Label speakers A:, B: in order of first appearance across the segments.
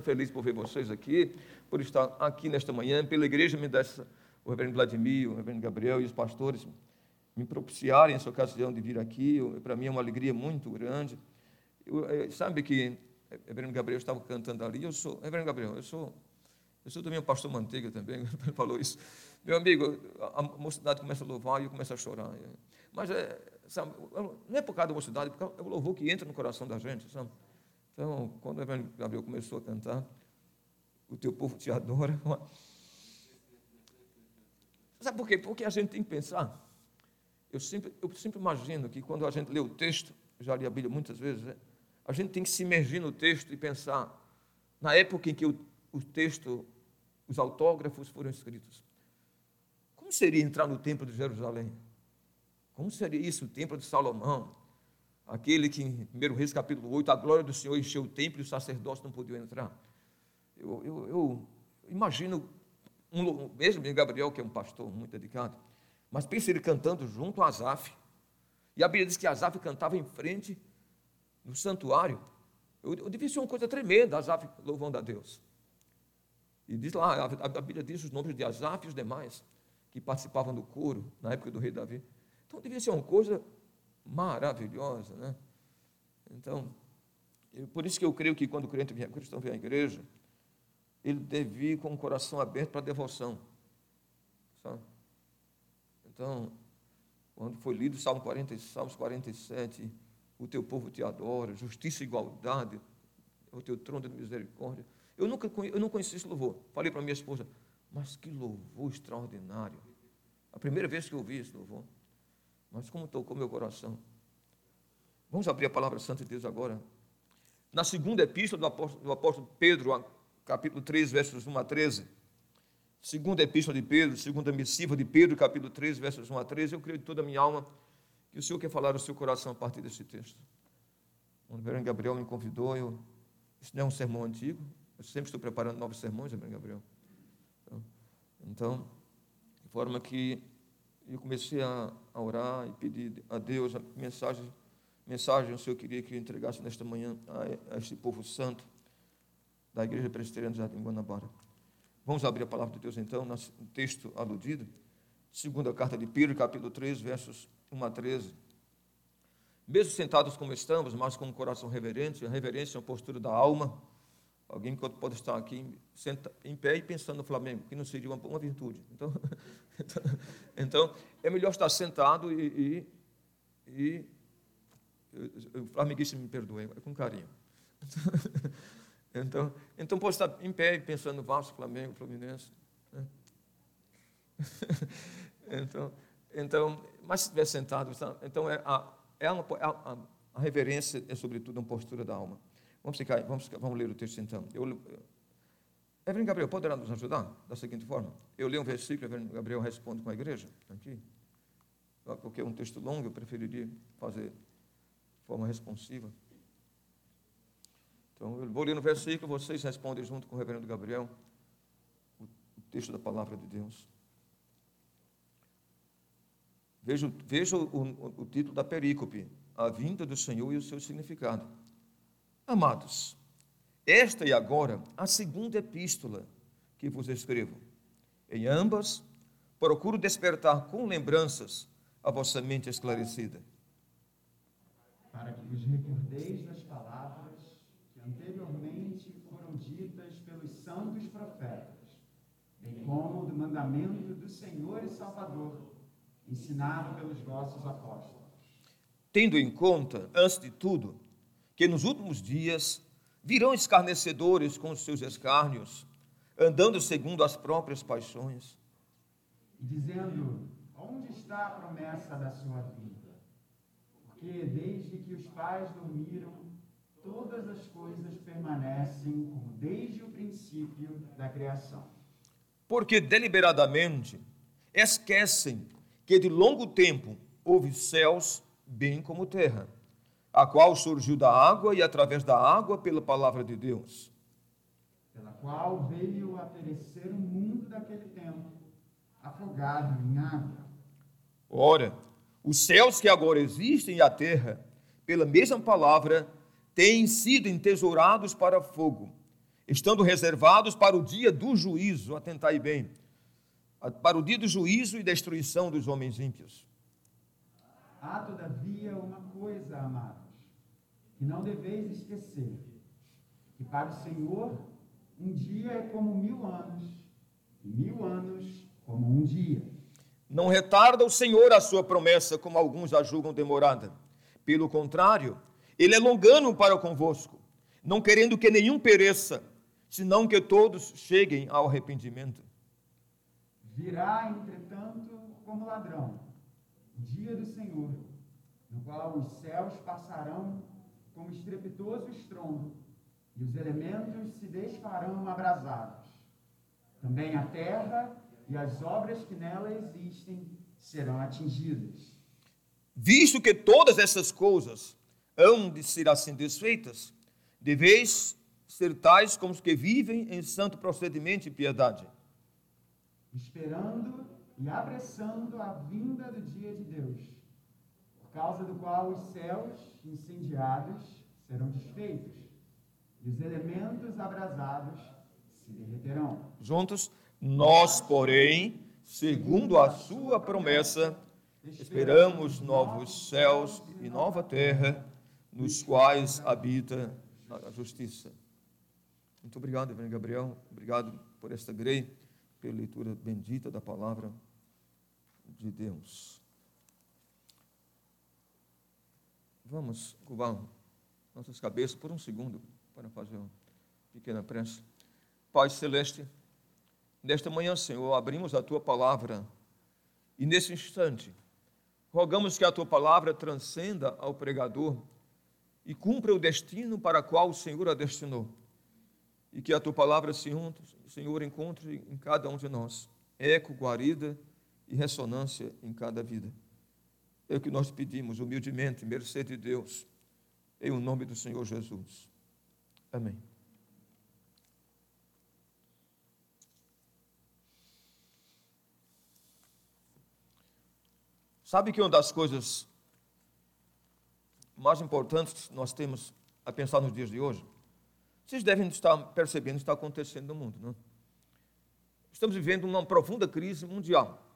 A: feliz por ver vocês aqui, por estar aqui nesta manhã, pela igreja me dessa, o reverendo Vladimir, o reverendo Gabriel e os pastores me propiciarem essa ocasião de vir aqui. Para mim é uma alegria muito grande. Eu, é, sabe que o reverendo Gabriel estava cantando ali, eu sou, reverendo Gabriel, eu sou, eu sou também um pastor manteiga também, ele falou isso. Meu amigo, a mocidade começa a louvar e eu começo a chorar. Mas é, sabe, não é por causa da mocidade, porque é o louvor que entra no coração da gente, sabe? Então, quando o Evangelho Gabriel começou a cantar, o teu povo te adora. Sabe por quê? Porque a gente tem que pensar. Eu sempre, eu sempre imagino que quando a gente lê o texto, já li a Bíblia muitas vezes, né? a gente tem que se imergir no texto e pensar na época em que o, o texto, os autógrafos foram escritos. Como seria entrar no templo de Jerusalém? Como seria isso, o templo de Salomão? Aquele que em 1 Reis capítulo 8, a glória do Senhor encheu o templo e os sacerdotes não podiam entrar. Eu, eu, eu imagino, um, mesmo Gabriel, que é um pastor muito dedicado, mas pense ele cantando junto a Asaf. E a Bíblia diz que Asaf cantava em frente no santuário. Eu, eu devia ser uma coisa tremenda, Asaf louvando a Deus. E diz lá, a, a Bíblia diz os nomes de Asaf e os demais que participavam do coro na época do rei Davi. Então devia ser uma coisa maravilhosa, né? Então, eu, por isso que eu creio que quando o crente vem, o cristão vem à igreja, ele deve ir com o coração aberto para a devoção. Sabe? Então, quando foi lido o Salmo 40, Salmos 47, o teu povo te adora, justiça e igualdade, o teu trono de misericórdia. Eu nunca eu não conheci esse louvor. Falei para minha esposa, mas que louvor extraordinário. A primeira vez que eu ouvi esse louvor. Mas como tocou meu coração. Vamos abrir a palavra santa de Deus agora. Na segunda epístola do apóstolo, do apóstolo Pedro, capítulo 3, versos 1 a 13. Segunda epístola de Pedro, segunda missiva de Pedro, capítulo 3, versos 1 a 13. Eu creio de toda a minha alma que o Senhor quer falar ao seu coração a partir desse texto. O Reverendo Gabriel me convidou, eu, isso não é um sermão antigo, eu sempre estou preparando novos sermões, Reverendo Gabriel. Então, de forma que eu comecei a, a, orar e pedir a Deus a mensagem, mensagem o Senhor queria que eu entregasse nesta manhã a, a este povo santo da Igreja Presbiteriana de Jardim Guanabara. Vamos abrir a palavra de Deus então, no texto aludido, segunda carta de Pedro, capítulo 3, versos 1 a 13. Mesmo sentados como estamos, mas com um coração reverente, a reverência é uma postura da alma, Alguém pode estar aqui senta, em pé e pensando no Flamengo, que não seria uma, uma virtude. Então, então, é melhor estar sentado e. e, e o flamenguista me perdoe, é com carinho. Então, então pode estar em pé e pensando no Vasco, Flamengo, Fluminense. Né? Então, então, mas se estiver sentado, então é a, é uma, a, a reverência é sobretudo uma postura da alma. Vamos, ficar, vamos, vamos ler o texto então. Eu, Evelyn Gabriel, poderá nos ajudar da seguinte forma? Eu leio um versículo, Evelyn Gabriel responde com a igreja, aqui. Porque é um texto longo, eu preferiria fazer de forma responsiva. Então, eu vou ler no versículo, vocês respondem junto com o reverendo Gabriel o, o texto da palavra de Deus. Veja, veja o, o, o título da perícope, a vinda do Senhor e o seu significado. Amados, esta é agora a segunda epístola que vos escrevo. Em ambas, procuro despertar com lembranças a vossa mente esclarecida.
B: Para que vos recordeis das palavras que anteriormente foram ditas pelos santos profetas, bem como do mandamento do Senhor e Salvador, ensinado pelos vossos apóstolos.
A: Tendo em conta, antes de tudo, que nos últimos dias virão escarnecedores com os seus escárnios, andando segundo as próprias paixões.
B: Dizendo: Onde está a promessa da sua vida? Porque desde que os pais dormiram, todas as coisas permanecem como desde o princípio da criação.
A: Porque deliberadamente esquecem que de longo tempo houve céus, bem como terra a qual surgiu da água e através da água pela palavra de Deus.
B: Pela qual veio a perecer o mundo daquele tempo, afogado em água.
A: Ora, os céus que agora existem e a terra, pela mesma palavra, têm sido entesourados para fogo, estando reservados para o dia do juízo, atentai bem, para o dia do juízo e destruição dos homens ímpios.
B: Há, todavia, uma coisa, amados, que não deveis esquecer: que para o Senhor um dia é como mil anos, e mil anos como um dia.
A: Não retarda o Senhor a sua promessa, como alguns a julgam demorada. Pelo contrário, ele é longano para convosco, não querendo que nenhum pereça, senão que todos cheguem ao arrependimento.
B: Virá, entretanto, como ladrão, dia do Senhor, no qual os céus passarão como estrepitoso estrondo, e os elementos se desfarão abrasados. Também a terra e as obras que nela existem serão atingidas.
A: Visto que todas essas coisas hão de ser assim desfeitas, deveis ser tais como os que vivem em santo procedimento e piedade.
B: Esperando e apressando a vinda do dia de Deus, por causa do qual os céus incendiados serão desfeitos e os elementos abrasados se derreterão.
A: Juntos, nós, porém, segundo a sua promessa, esperamos novos céus e nova terra, nos quais habita a justiça. Muito obrigado, Evangelho Gabriel. Obrigado por esta grei, pela leitura bendita da palavra de Deus. Vamos curvar nossas cabeças por um segundo para fazer uma pequena prece. Pai Celeste, Nesta manhã, Senhor, abrimos a tua palavra e nesse instante rogamos que a tua palavra transcenda ao pregador e cumpra o destino para qual o Senhor a destinou. E que a tua palavra, Senhor, encontre em cada um de nós eco, guarida e ressonância em cada vida. É o que nós pedimos humildemente, mercê de Deus, em o nome do Senhor Jesus. Amém. Sabe que uma das coisas mais importantes que nós temos a pensar nos dias de hoje? Vocês devem estar percebendo o que está acontecendo no mundo, não? Estamos vivendo uma profunda crise mundial.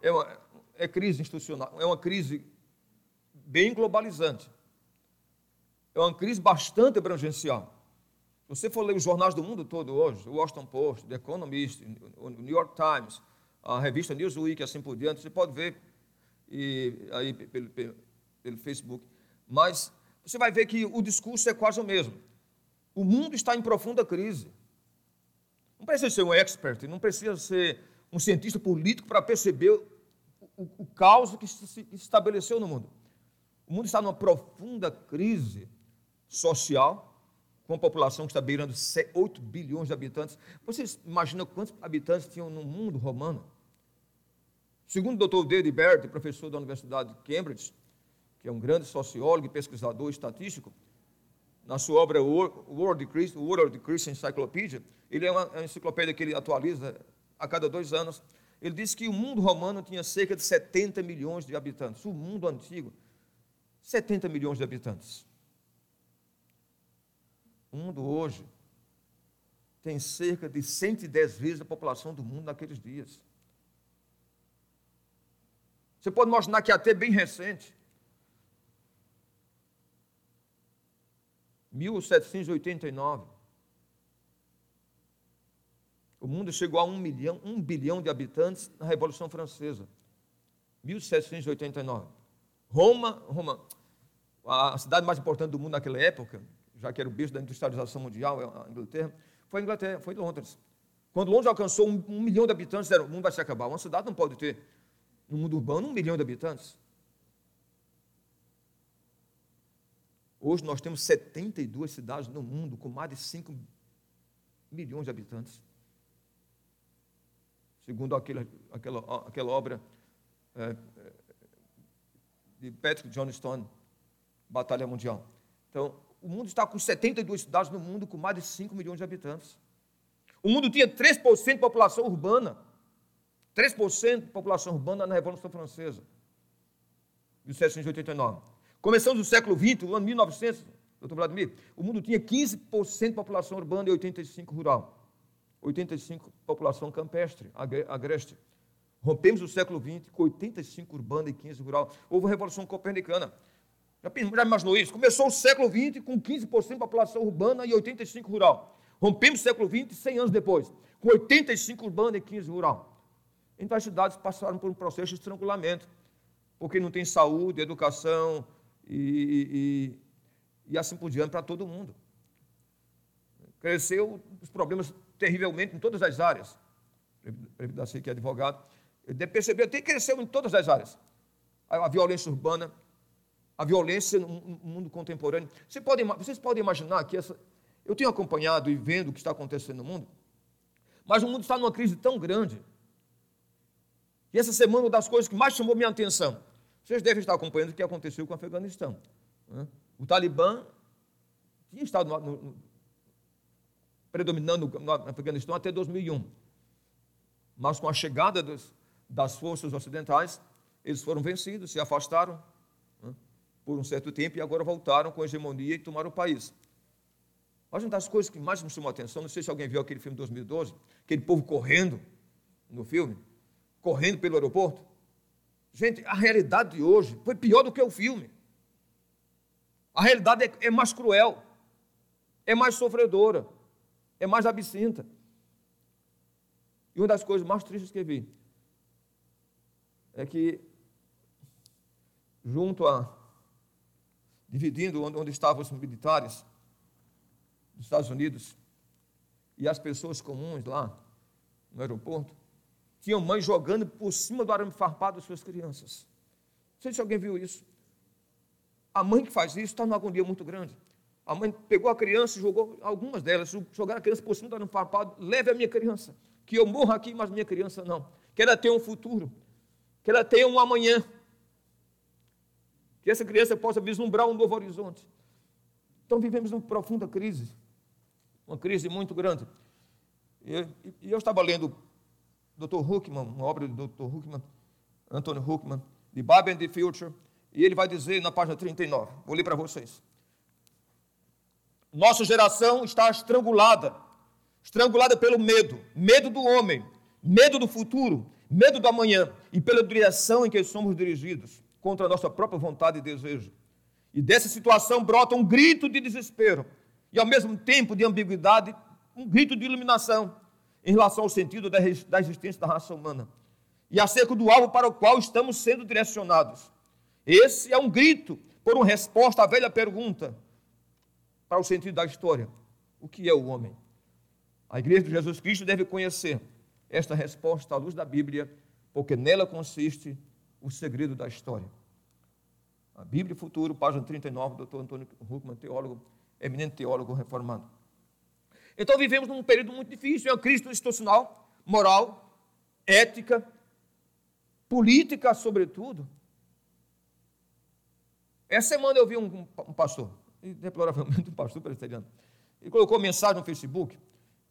A: É, uma, é crise institucional, é uma crise bem globalizante. É uma crise bastante abrangencial. Se você for ler os jornais do mundo todo hoje, o Washington Post, The Economist, o New York Times, a revista Newsweek, assim por diante, você pode ver e, aí pelo, pelo, pelo Facebook. Mas você vai ver que o discurso é quase o mesmo. O mundo está em profunda crise. Não precisa ser um expert, não precisa ser um cientista político para perceber o, o, o caos que se, se estabeleceu no mundo. O mundo está numa profunda crise social, com uma população que está beirando 8 bilhões de habitantes. Vocês imaginam quantos habitantes tinham no mundo romano? Segundo o Dr. David Baird, professor da Universidade de Cambridge, que é um grande sociólogo e pesquisador estatístico, na sua obra World of Christ, World Christian Encyclopedia, ele é uma enciclopédia que ele atualiza a cada dois anos. Ele diz que o mundo romano tinha cerca de 70 milhões de habitantes. O mundo antigo, 70 milhões de habitantes. O mundo hoje tem cerca de 110 vezes a população do mundo naqueles dias. Você pode imaginar que até bem recente, 1789, o mundo chegou a um milhão, um bilhão de habitantes na Revolução Francesa. 1789. Roma, Roma, a cidade mais importante do mundo naquela época, já que era o berço da industrialização mundial, a Inglaterra, foi a Inglaterra, foi Londres. Quando Londres alcançou um, um milhão de habitantes, o mundo vai se acabar. Uma cidade não pode ter no mundo urbano, um milhão de habitantes. Hoje nós temos 72 cidades no mundo com mais de 5 milhões de habitantes. Segundo aquela, aquela, aquela obra é, é, de Patrick Johnstone, Batalha Mundial. Então, o mundo está com 72 cidades no mundo com mais de 5 milhões de habitantes. O mundo tinha 3% de população urbana. 3% da população urbana na Revolução Francesa, de 1789. Começando do século XX, no ano 1900, doutor Vladimir, o mundo tinha 15% de população urbana e 85% rural. 85% população campestre, agreste. Rompemos o século XX com 85% urbana e 15% rural. Houve a Revolução Copernicana. Já, imaginou isso? Começou o século XX com 15% de população urbana e 85% rural. Rompemos o século XX 100 anos depois, com 85% urbana e 15% rural. Então as cidades passaram por um processo de estrangulamento, porque não tem saúde, educação e, e, e assim por diante para todo mundo. Cresceu os problemas terrivelmente em todas as áreas. Previdacei que é advogado. Ele percebeu que cresceu em todas as áreas. A violência urbana, a violência no mundo contemporâneo. Vocês podem, vocês podem imaginar que essa. Eu tenho acompanhado e vendo o que está acontecendo no mundo, mas o mundo está numa crise tão grande. E essa semana, uma das coisas que mais chamou minha atenção, vocês devem estar acompanhando o que aconteceu com o Afeganistão. Né? O Talibã tinha estado no, no, predominando no Afeganistão até 2001. Mas com a chegada dos, das forças ocidentais, eles foram vencidos, se afastaram né, por um certo tempo e agora voltaram com hegemonia e tomaram o país. Mas uma das coisas que mais me chamou a atenção, não sei se alguém viu aquele filme de 2012, aquele povo correndo no filme, correndo pelo aeroporto. Gente, a realidade de hoje foi pior do que o filme. A realidade é, é mais cruel, é mais sofredora é mais absinta. E uma das coisas mais tristes que vi é que, junto a. dividindo onde, onde estavam os militares dos Estados Unidos e as pessoas comuns lá no aeroporto, tinham mães jogando por cima do arame farpado das suas crianças. Não sei se alguém viu isso. A mãe que faz isso está numa agonia muito grande. A mãe pegou a criança e jogou, algumas delas, jogaram a criança por cima do arame farpado, leve a minha criança, que eu morro aqui, mas minha criança não. Que ela tenha um futuro, que ela tenha um amanhã, que essa criança possa vislumbrar um novo horizonte. Então vivemos uma profunda crise, uma crise muito grande. E, e eu estava lendo Dr. Huckman, uma obra do Dr. Huckman, Anthony Huckman, de Bible and the Future, e ele vai dizer na página 39, vou ler para vocês. Nossa geração está estrangulada. Estrangulada pelo medo. Medo do homem, medo do futuro, medo do amanhã. E pela direção em que somos dirigidos. Contra a nossa própria vontade e desejo. E dessa situação brota um grito de desespero. E, ao mesmo tempo de ambiguidade, um grito de iluminação em relação ao sentido da existência da raça humana. E acerca do alvo para o qual estamos sendo direcionados. Esse é um grito por uma resposta à velha pergunta: para o sentido da história. O que é o homem? A igreja de Jesus Cristo deve conhecer esta resposta à luz da Bíblia, porque nela consiste o segredo da história. A Bíblia Futuro, página 39, doutor Antônio Huckman, teólogo, eminente teólogo reformado. Então vivemos num período muito difícil, é uma crise institucional, moral, ética, política, sobretudo. Essa semana eu vi um, um pastor, e deploravelmente um pastor presbiteriano, ele colocou mensagem no Facebook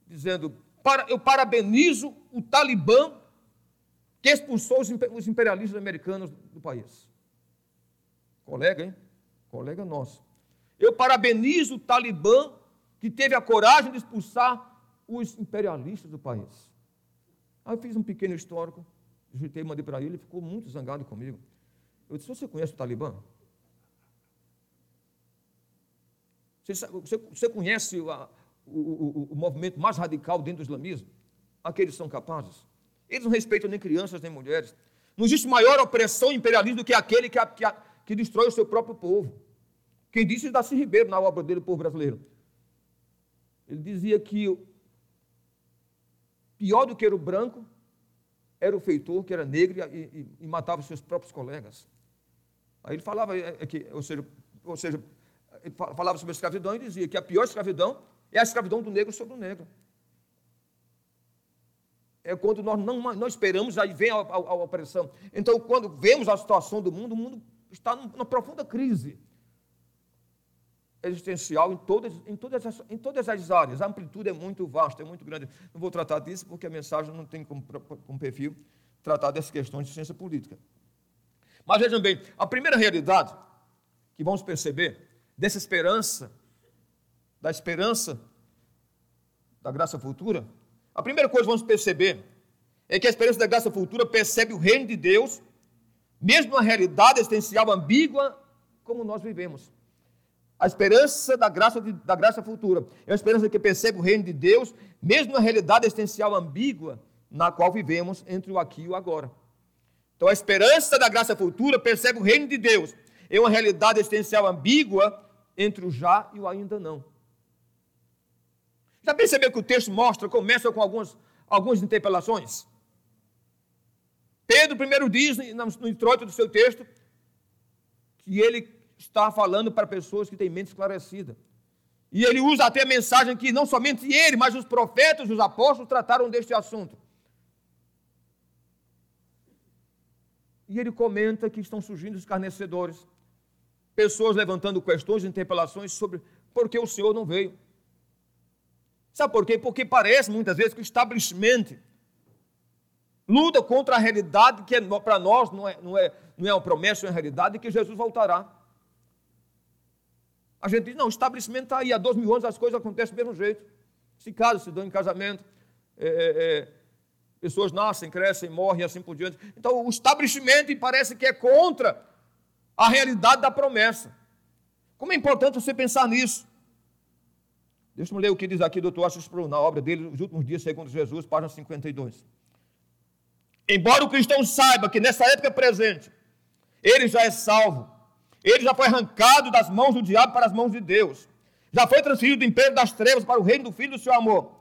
A: dizendo: para, Eu parabenizo o Talibã que expulsou os imperialistas americanos do país. Colega, hein? Colega nosso. Eu parabenizo o Talibã que teve a coragem de expulsar os imperialistas do país. Aí eu fiz um pequeno histórico, digitei, mandei para ele, ele ficou muito zangado comigo. Eu disse: Você conhece o Talibã? Você, você, você conhece a, o, o, o, movimento mais radical dentro do islamismo? Aqueles são capazes. Eles não respeitam nem crianças nem mulheres. Não existe maior opressão e imperialismo do que aquele que, que, que destrói o seu próprio povo. Quem disse isso Darcy Ribeiro na obra dele, o povo brasileiro. Ele dizia que pior do que era o branco era o feitor, que era negro e, e, e matava seus próprios colegas. Aí ele falava, é, é que, ou seja, ou seja falava sobre a escravidão e dizia que a pior escravidão é a escravidão do negro sobre o negro. É quando nós não, não esperamos, aí vem a, a, a opressão. Então, quando vemos a situação do mundo, o mundo está numa profunda crise existencial em todas, em, todas as, em todas as áreas. A amplitude é muito vasta, é muito grande. Não vou tratar disso porque a mensagem não tem como, como perfil tratar dessas questões de ciência política. Mas vejam bem, a primeira realidade que vamos perceber dessa esperança, da esperança da graça futura, a primeira coisa que vamos perceber é que a esperança da graça futura percebe o reino de Deus, mesmo na realidade existencial ambígua como nós vivemos. A esperança da graça, de, da graça futura é uma esperança que percebe o reino de Deus, mesmo na realidade existencial ambígua na qual vivemos entre o aqui e o agora. Então, a esperança da graça futura percebe o reino de Deus, é uma realidade existencial ambígua entre o já e o ainda não. Já percebeu que o texto mostra, começa com algumas, algumas interpelações? Pedro primeiro diz, no introito do seu texto, que ele está falando para pessoas que têm mente esclarecida. E ele usa até a mensagem que não somente ele, mas os profetas, os apóstolos trataram deste assunto. E ele comenta que estão surgindo escarnecedores, pessoas levantando questões interpelações sobre por que o Senhor não veio. Sabe por quê? Porque parece muitas vezes que o estabelecimento luta contra a realidade que é, para nós não é, não, é, não é uma promessa, é uma realidade de que Jesus voltará. A gente diz, não, o estabelecimento está aí, há dois mil anos as coisas acontecem do mesmo jeito. Se casa, se dão em casamento, é, é, é pessoas nascem, crescem, morrem e assim por diante. Então o estabelecimento parece que é contra a realidade da promessa. Como é importante você pensar nisso. Deixa eu ler o que diz aqui o Dr. Assis na obra dele, Os Últimos Dias Segundo Jesus, página 52. Embora o cristão saiba que nessa época presente, ele já é salvo, ele já foi arrancado das mãos do diabo para as mãos de Deus, já foi transferido do império das trevas para o reino do Filho do seu amor.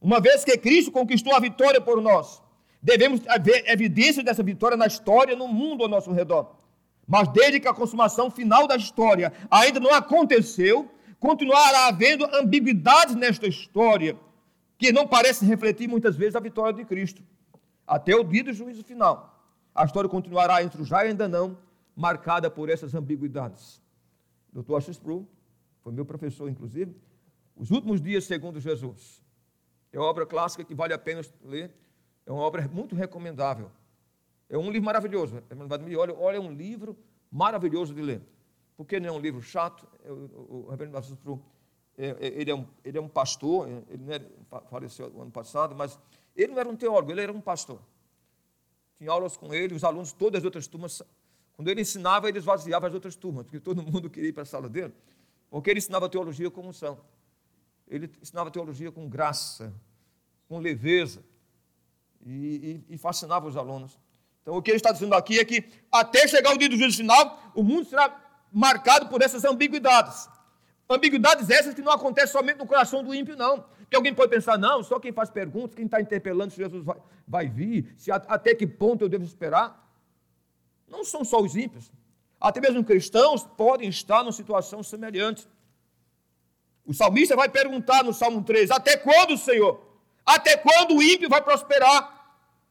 A: Uma vez que Cristo conquistou a vitória por nós, devemos ver evidência dessa vitória na história, no mundo ao nosso redor. Mas desde que a consumação final da história ainda não aconteceu, continuará havendo ambiguidades nesta história que não parecem refletir muitas vezes a vitória de Cristo. Até o dia do juízo final, a história continuará entre o já e ainda não, marcada por essas ambiguidades. Dr. Assis Spru, foi meu professor, inclusive, Os Últimos Dias Segundo Jesus. É uma obra clássica que vale a pena ler, é uma obra muito recomendável. É um livro maravilhoso. Olha, olha, é um livro maravilhoso de ler. Porque não é um livro chato. O, reverendo Marcos é, é, ele, é um, ele é um pastor, é, ele era, faleceu no ano passado, mas ele não era um teólogo, ele era um pastor. Tinha aulas com ele, os alunos, todas as outras turmas, quando ele ensinava, ele esvaziava as outras turmas, porque todo mundo queria ir para a sala dele, porque ele ensinava teologia com unção. Ele ensinava teologia com graça, com leveza, e, e, e fascinava os alunos. Então, o que ele está dizendo aqui é que até chegar o dia do juízo final, o mundo será marcado por essas ambiguidades. Ambiguidades essas que não acontecem somente no coração do ímpio, não. Porque alguém pode pensar, não, só quem faz perguntas, quem está interpelando se Jesus vai, vai vir, se até que ponto eu devo esperar. Não são só os ímpios. Até mesmo cristãos podem estar numa situação semelhante. O salmista vai perguntar no Salmo 3: Até quando, Senhor? Até quando o ímpio vai prosperar?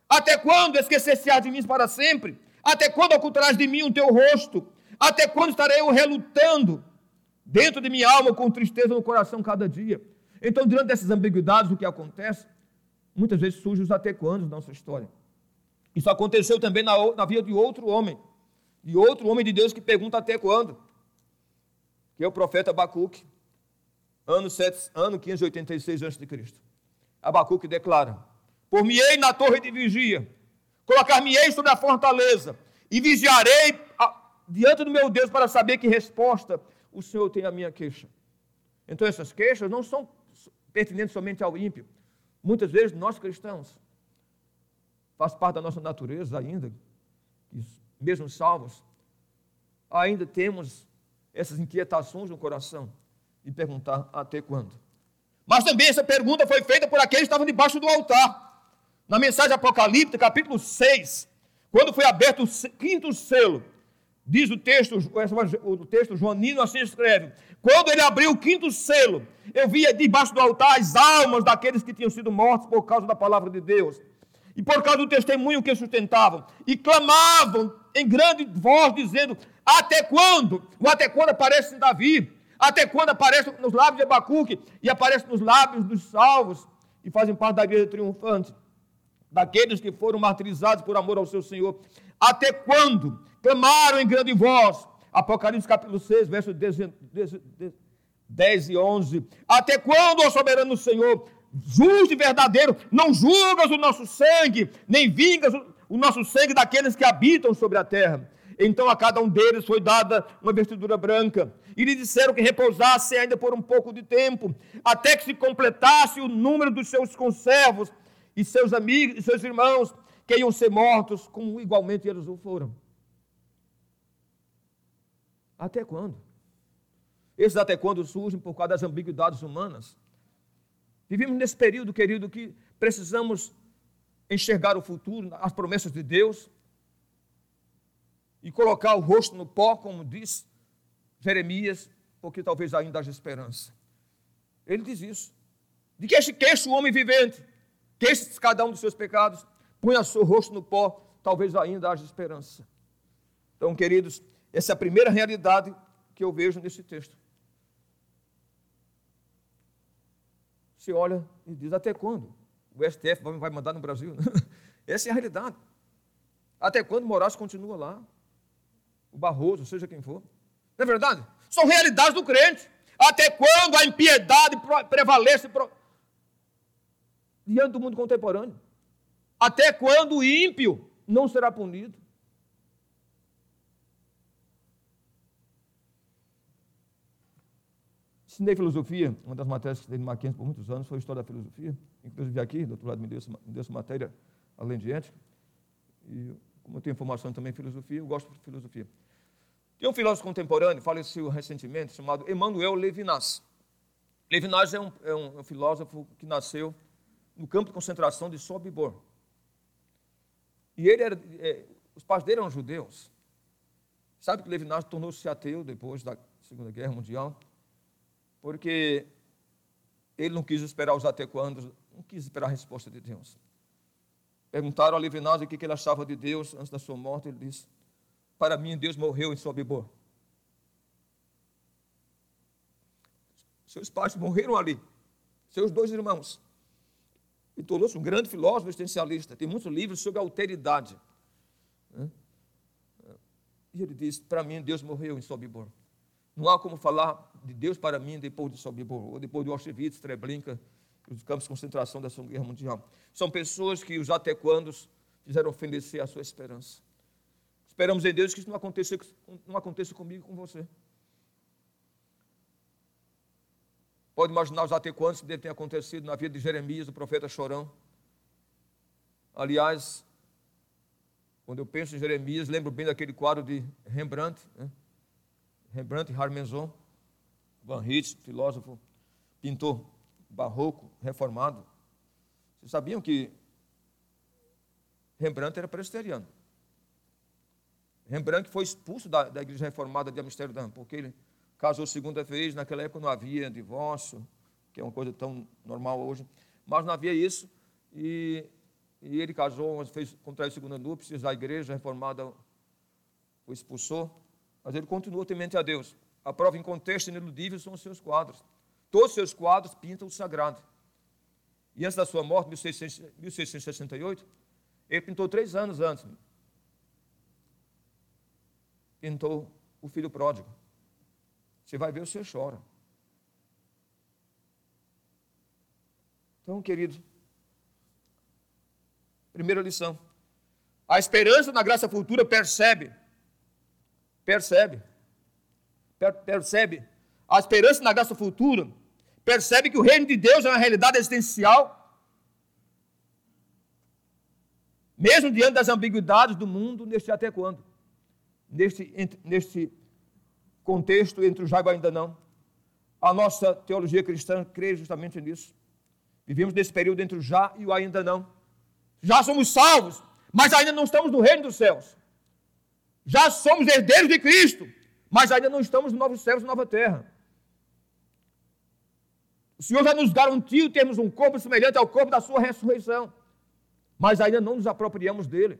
A: Até quando esquecer-se de mim para sempre? Até quando ocultarás de mim o teu rosto? Até quando estarei eu relutando dentro de minha alma com tristeza no coração cada dia? Então, diante dessas ambiguidades, o que acontece? Muitas vezes surgem os até quando na nossa história. Isso aconteceu também na, na vida de outro homem, de outro homem de Deus que pergunta até quando, que é o profeta Abacuque, ano, 7, ano 586 a.C. Abacuque declara: por-me-ei na torre de vigia, colocar-me-ei sobre a fortaleza, e vigiarei diante do meu Deus para saber que resposta o Senhor tem à minha queixa. Então, essas queixas não são pertinentes somente ao ímpio. Muitas vezes, nós cristãos, faz parte da nossa natureza ainda, mesmo salvos, ainda temos essas inquietações no coração e perguntar até quando. Mas também essa pergunta foi feita por aqueles que estavam debaixo do altar. Na mensagem apocalíptica, capítulo 6, quando foi aberto o quinto selo, diz o texto, o texto joanino assim escreve: Quando ele abriu o quinto selo, eu via debaixo do altar as almas daqueles que tinham sido mortos por causa da palavra de Deus e por causa do testemunho que sustentavam, e clamavam em grande voz, dizendo: Até quando? O até quando aparece em Davi, até quando aparece nos lábios de Abacuque? E aparece nos lábios dos salvos, e fazem parte da igreja triunfante daqueles que foram martirizados por amor ao seu Senhor. Até quando clamaram em grande voz, Apocalipse capítulo 6, verso 10 e 11. Até quando, ó soberano Senhor, justo e verdadeiro, não julgas o nosso sangue, nem vingas o nosso sangue daqueles que habitam sobre a terra? Então a cada um deles foi dada uma vestidura branca. E lhe disseram que repousasse ainda por um pouco de tempo, até que se completasse o número dos seus conservos e seus amigos e seus irmãos que iam ser mortos, como igualmente eles o foram. Até quando? Esses até quando surgem por causa das ambiguidades humanas. Vivemos nesse período, querido, que precisamos enxergar o futuro, as promessas de Deus, e colocar o rosto no pó, como diz Jeremias, porque talvez ainda haja esperança. Ele diz isso. De que este queixo o homem vivente, queixe cada um dos seus pecados, ponha seu rosto no pó, talvez ainda haja esperança. Então, queridos, essa é a primeira realidade que eu vejo nesse texto. Você olha e diz: até quando? O STF vai mandar no Brasil? Essa é a realidade. Até quando Moraes continua lá? O Barroso, seja quem for. Não é verdade? São realidades do crente. Até quando a impiedade prevalece diante do mundo contemporâneo? Até quando o ímpio não será punido? Ensinei filosofia, uma das matérias que estudei no Mackenzie por muitos anos foi a história da filosofia. Inclusive aqui, do outro lado me deu essa, me deu essa matéria, além de ética. E como eu tenho formação também em filosofia, eu gosto de filosofia. Tem um filósofo contemporâneo, faleceu recentemente, chamado Emmanuel Levinas. Levinas é um, é um, filósofo que nasceu no campo de concentração de Sobibor. E ele era, é, os pais dele eram judeus. Sabe que Levinas tornou-se ateu depois da Segunda Guerra Mundial? porque ele não quis esperar os até quando, não quis esperar a resposta de Deus. Perguntaram a Levinas o que ele achava de Deus antes da sua morte. Ele disse: Para mim, Deus morreu em Sobibor. Seus pais morreram ali, seus dois irmãos. E tornou-se um grande filósofo existencialista. Tem muitos livros sobre alteridade. E ele disse: Para mim, Deus morreu em Sobibor. Não há como falar de Deus para mim depois de Sobibor, ou depois de Auschwitz, Treblinka, os campos de concentração da Segunda Guerra Mundial. São pessoas que os até quando fizeram ofendecer a sua esperança. Esperamos em Deus que isso não aconteça, não aconteça comigo e com você. Pode imaginar os que deve ter acontecido na vida de Jeremias, o profeta chorão. Aliás, quando eu penso em Jeremias, lembro bem daquele quadro de Rembrandt, né? Rembrandt Harmenzon, Van Rijn, filósofo, pintor barroco, reformado. Vocês sabiam que Rembrandt era presbiteriano? Rembrandt foi expulso da, da igreja reformada de Amsterdã, porque ele casou segunda vez, naquela época não havia divórcio, que é uma coisa tão normal hoje, mas não havia isso, e, e ele casou, fez, contraiu segunda núpcias, a igreja reformada o expulsou, mas ele continuou temente a Deus. A prova em contexto ineludível são os seus quadros. Todos os seus quadros pintam o sagrado. E antes da sua morte, 1668, ele pintou três anos antes. Pintou o filho pródigo. Você vai ver, senhor chora. Então, querido, primeira lição. A esperança na graça futura percebe percebe, per percebe a esperança na graça futura, percebe que o reino de Deus é uma realidade existencial, mesmo diante das ambiguidades do mundo, neste até quando? Neste, neste contexto entre o já e ainda não. A nossa teologia cristã crê justamente nisso. Vivemos nesse período entre o já e o ainda não. Já somos salvos, mas ainda não estamos no reino dos céus. Já somos herdeiros de Cristo, mas ainda não estamos no novo céus e nova terra. O Senhor já nos garantiu termos um corpo semelhante ao corpo da sua ressurreição, mas ainda não nos apropriamos dele.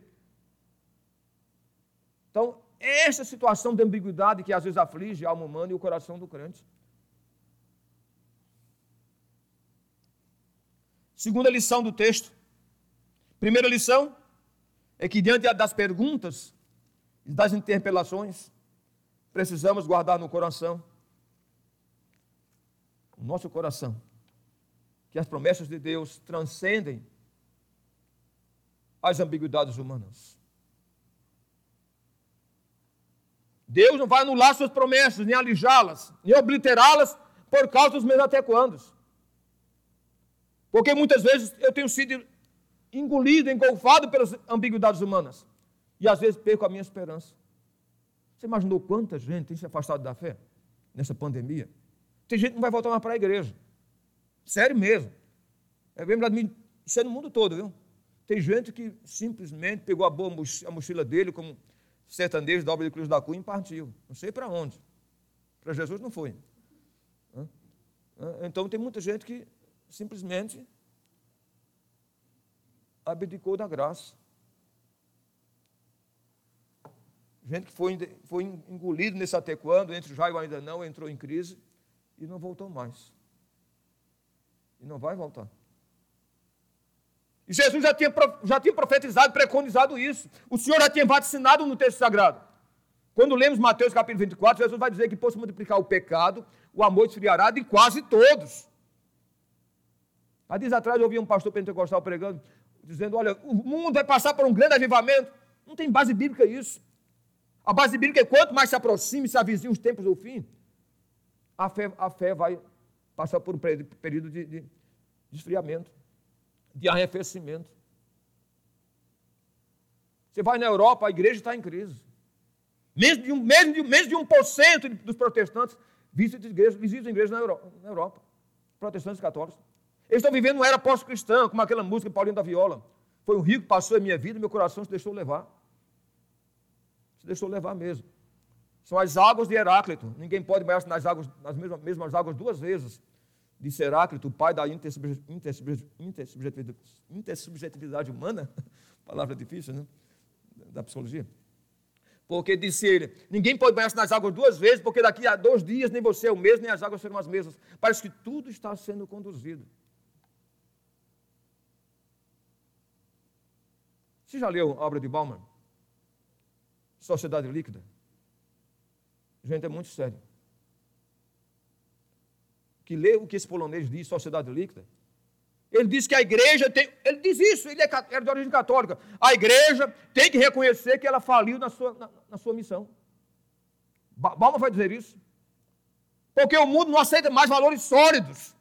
A: Então, essa situação de ambiguidade que às vezes aflige a alma humana e o coração do crente. Segunda lição do texto. Primeira lição é que diante das perguntas das interpelações, precisamos guardar no coração, no nosso coração, que as promessas de Deus transcendem as ambiguidades humanas. Deus não vai anular suas promessas, nem alijá-las, nem obliterá-las por causa dos meus até quando. Porque muitas vezes eu tenho sido engolido, engolfado pelas ambiguidades humanas. E às vezes perco a minha esperança. Você imaginou quanta gente tem se afastado da fé nessa pandemia? Tem gente que não vai voltar mais para a igreja. Sério mesmo. É bem de mim, isso é no mundo todo, viu? Tem gente que simplesmente pegou a, boa, a mochila dele como sertanejo da obra de Cruz da Cunha e partiu. Não sei para onde. Para Jesus não foi. Então tem muita gente que simplesmente abdicou da graça. Gente que foi, foi engolido nesse até quando, entre e ainda não, entrou em crise e não voltou mais. E não vai voltar. Jesus já tinha, já tinha profetizado, preconizado isso. O Senhor já tinha vacinado no texto sagrado. Quando lemos Mateus capítulo 24, Jesus vai dizer que se multiplicar o pecado, o amor esfriará de quase todos. Há dias atrás eu ouvi um pastor pentecostal pregando, dizendo: Olha, o mundo vai passar por um grande avivamento. Não tem base bíblica isso. A base bíblica é quanto mais se aproxima e se avizinha os tempos do fim, a fé, a fé vai passar por um período de, de, de esfriamento, de arrefecimento. Você vai na Europa, a igreja está em crise. Mesmo de, um, mesmo de, mesmo de 1% dos protestantes visitam igrejas, visitam igrejas na Europa, na Europa, protestantes católicos. Eles estão vivendo uma era pós-cristã, como aquela música Paulinho da Viola. Foi um rio que passou em minha vida e meu coração se deixou levar. Se deixou levar mesmo. São as águas de Heráclito. Ninguém pode banhar nas, águas, nas mesmas, mesmas águas duas vezes. Disse Heráclito, pai da intersubjetividade humana. Palavra difícil, né? Da psicologia. Porque disse ele: ninguém pode banhar nas águas duas vezes, porque daqui a dois dias nem você é o mesmo, nem as águas serão as mesmas. Parece que tudo está sendo conduzido. Você já leu a obra de Bauman? Sociedade Líquida? Gente, é muito sério. Que lê o que esse polonês diz, sociedade líquida. Ele diz que a igreja tem. Ele diz isso, ele é, é de origem católica. A igreja tem que reconhecer que ela faliu na sua, na, na sua missão. Bauman vai dizer isso. Porque o mundo não aceita mais valores sólidos.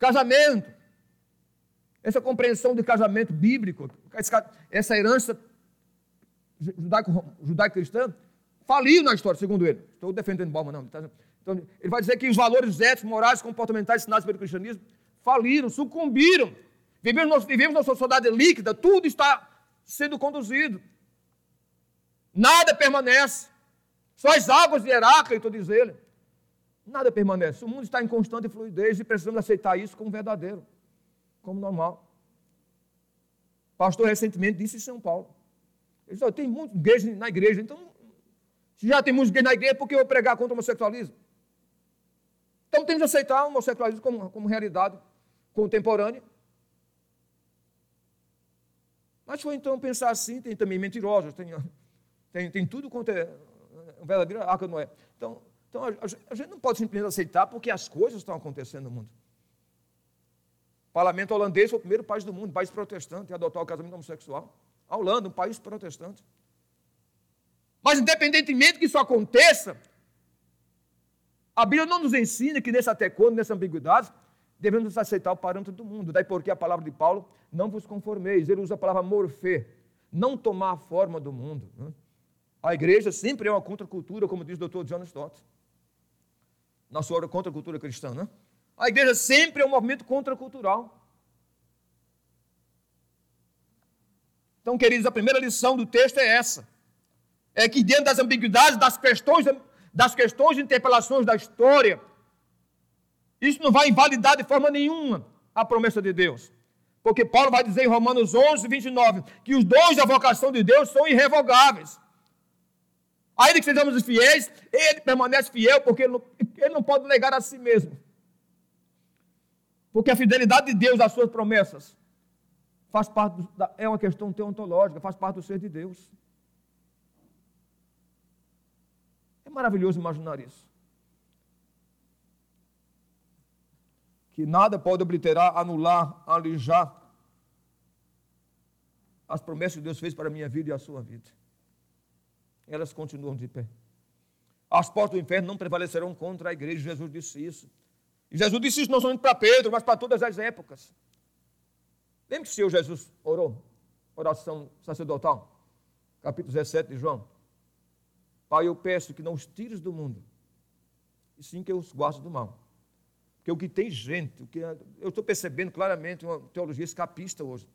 A: Casamento, essa compreensão de casamento bíblico, essa herança judaico-cristã, faliu na história, segundo ele. Estou defendendo Bauman, não. Então, ele vai dizer que os valores éticos, morais, comportamentais ensinados pelo cristianismo faliram, sucumbiram. Vivemos, vivemos numa sociedade líquida, tudo está sendo conduzido. Nada permanece. Só as águas de Heráclito, diz ele. Nada permanece. O mundo está em constante fluidez e precisamos aceitar isso como verdadeiro como normal. Pastor recentemente disse em São Paulo. Ele disse, tem muitas igrejas na igreja, então, se já tem muitas igrejas na igreja, por que eu pregar contra o homossexualismo? Então temos que aceitar o homossexualismo como, como realidade contemporânea. Mas foi então pensar assim, tem também mentirosos, tem, tem, tem tudo quanto é um verdadeiro arca não é. Então, então a, a, gente não pode simplesmente aceitar porque as coisas estão acontecendo no mundo. O parlamento holandês foi o primeiro país do mundo, país protestante, a adotar o casamento homossexual. A Holanda, um país protestante. Mas, independentemente que isso aconteça, a Bíblia não nos ensina que nesse até quando, nessa ambiguidade, devemos aceitar o parâmetro do mundo. Daí porque a palavra de Paulo, não vos conformeis. Ele usa a palavra morfê, não tomar a forma do mundo. Né? A igreja sempre é uma contracultura, como diz o doutor John Stott, na sua contracultura cristã. Né? A igreja sempre é um movimento contracultural. Então, queridos, a primeira lição do texto é essa: é que diante das ambiguidades, das questões, das questões de interpelações da história, isso não vai invalidar de forma nenhuma a promessa de Deus. Porque Paulo vai dizer em Romanos 11, 29, que os dons da vocação de Deus são irrevogáveis. Ainda que sejamos fiéis, ele permanece fiel porque ele não, ele não pode negar a si mesmo. Porque a fidelidade de Deus às suas promessas faz parte é uma questão teontológica, faz parte do ser de Deus. É maravilhoso imaginar isso. Que nada pode obliterar, anular, alijar as promessas que Deus fez para a minha vida e a sua vida. Elas continuam de pé. As portas do inferno não prevalecerão contra a igreja. Jesus disse isso. E Jesus disse isso não somente para Pedro, mas para todas as épocas. Lembra que o Senhor Jesus orou? Oração sacerdotal, capítulo 17 de João. Pai, eu peço que não os tires do mundo, e sim que eu os guarde do mal. Porque o que tem gente, o que eu estou percebendo claramente uma teologia escapista hoje.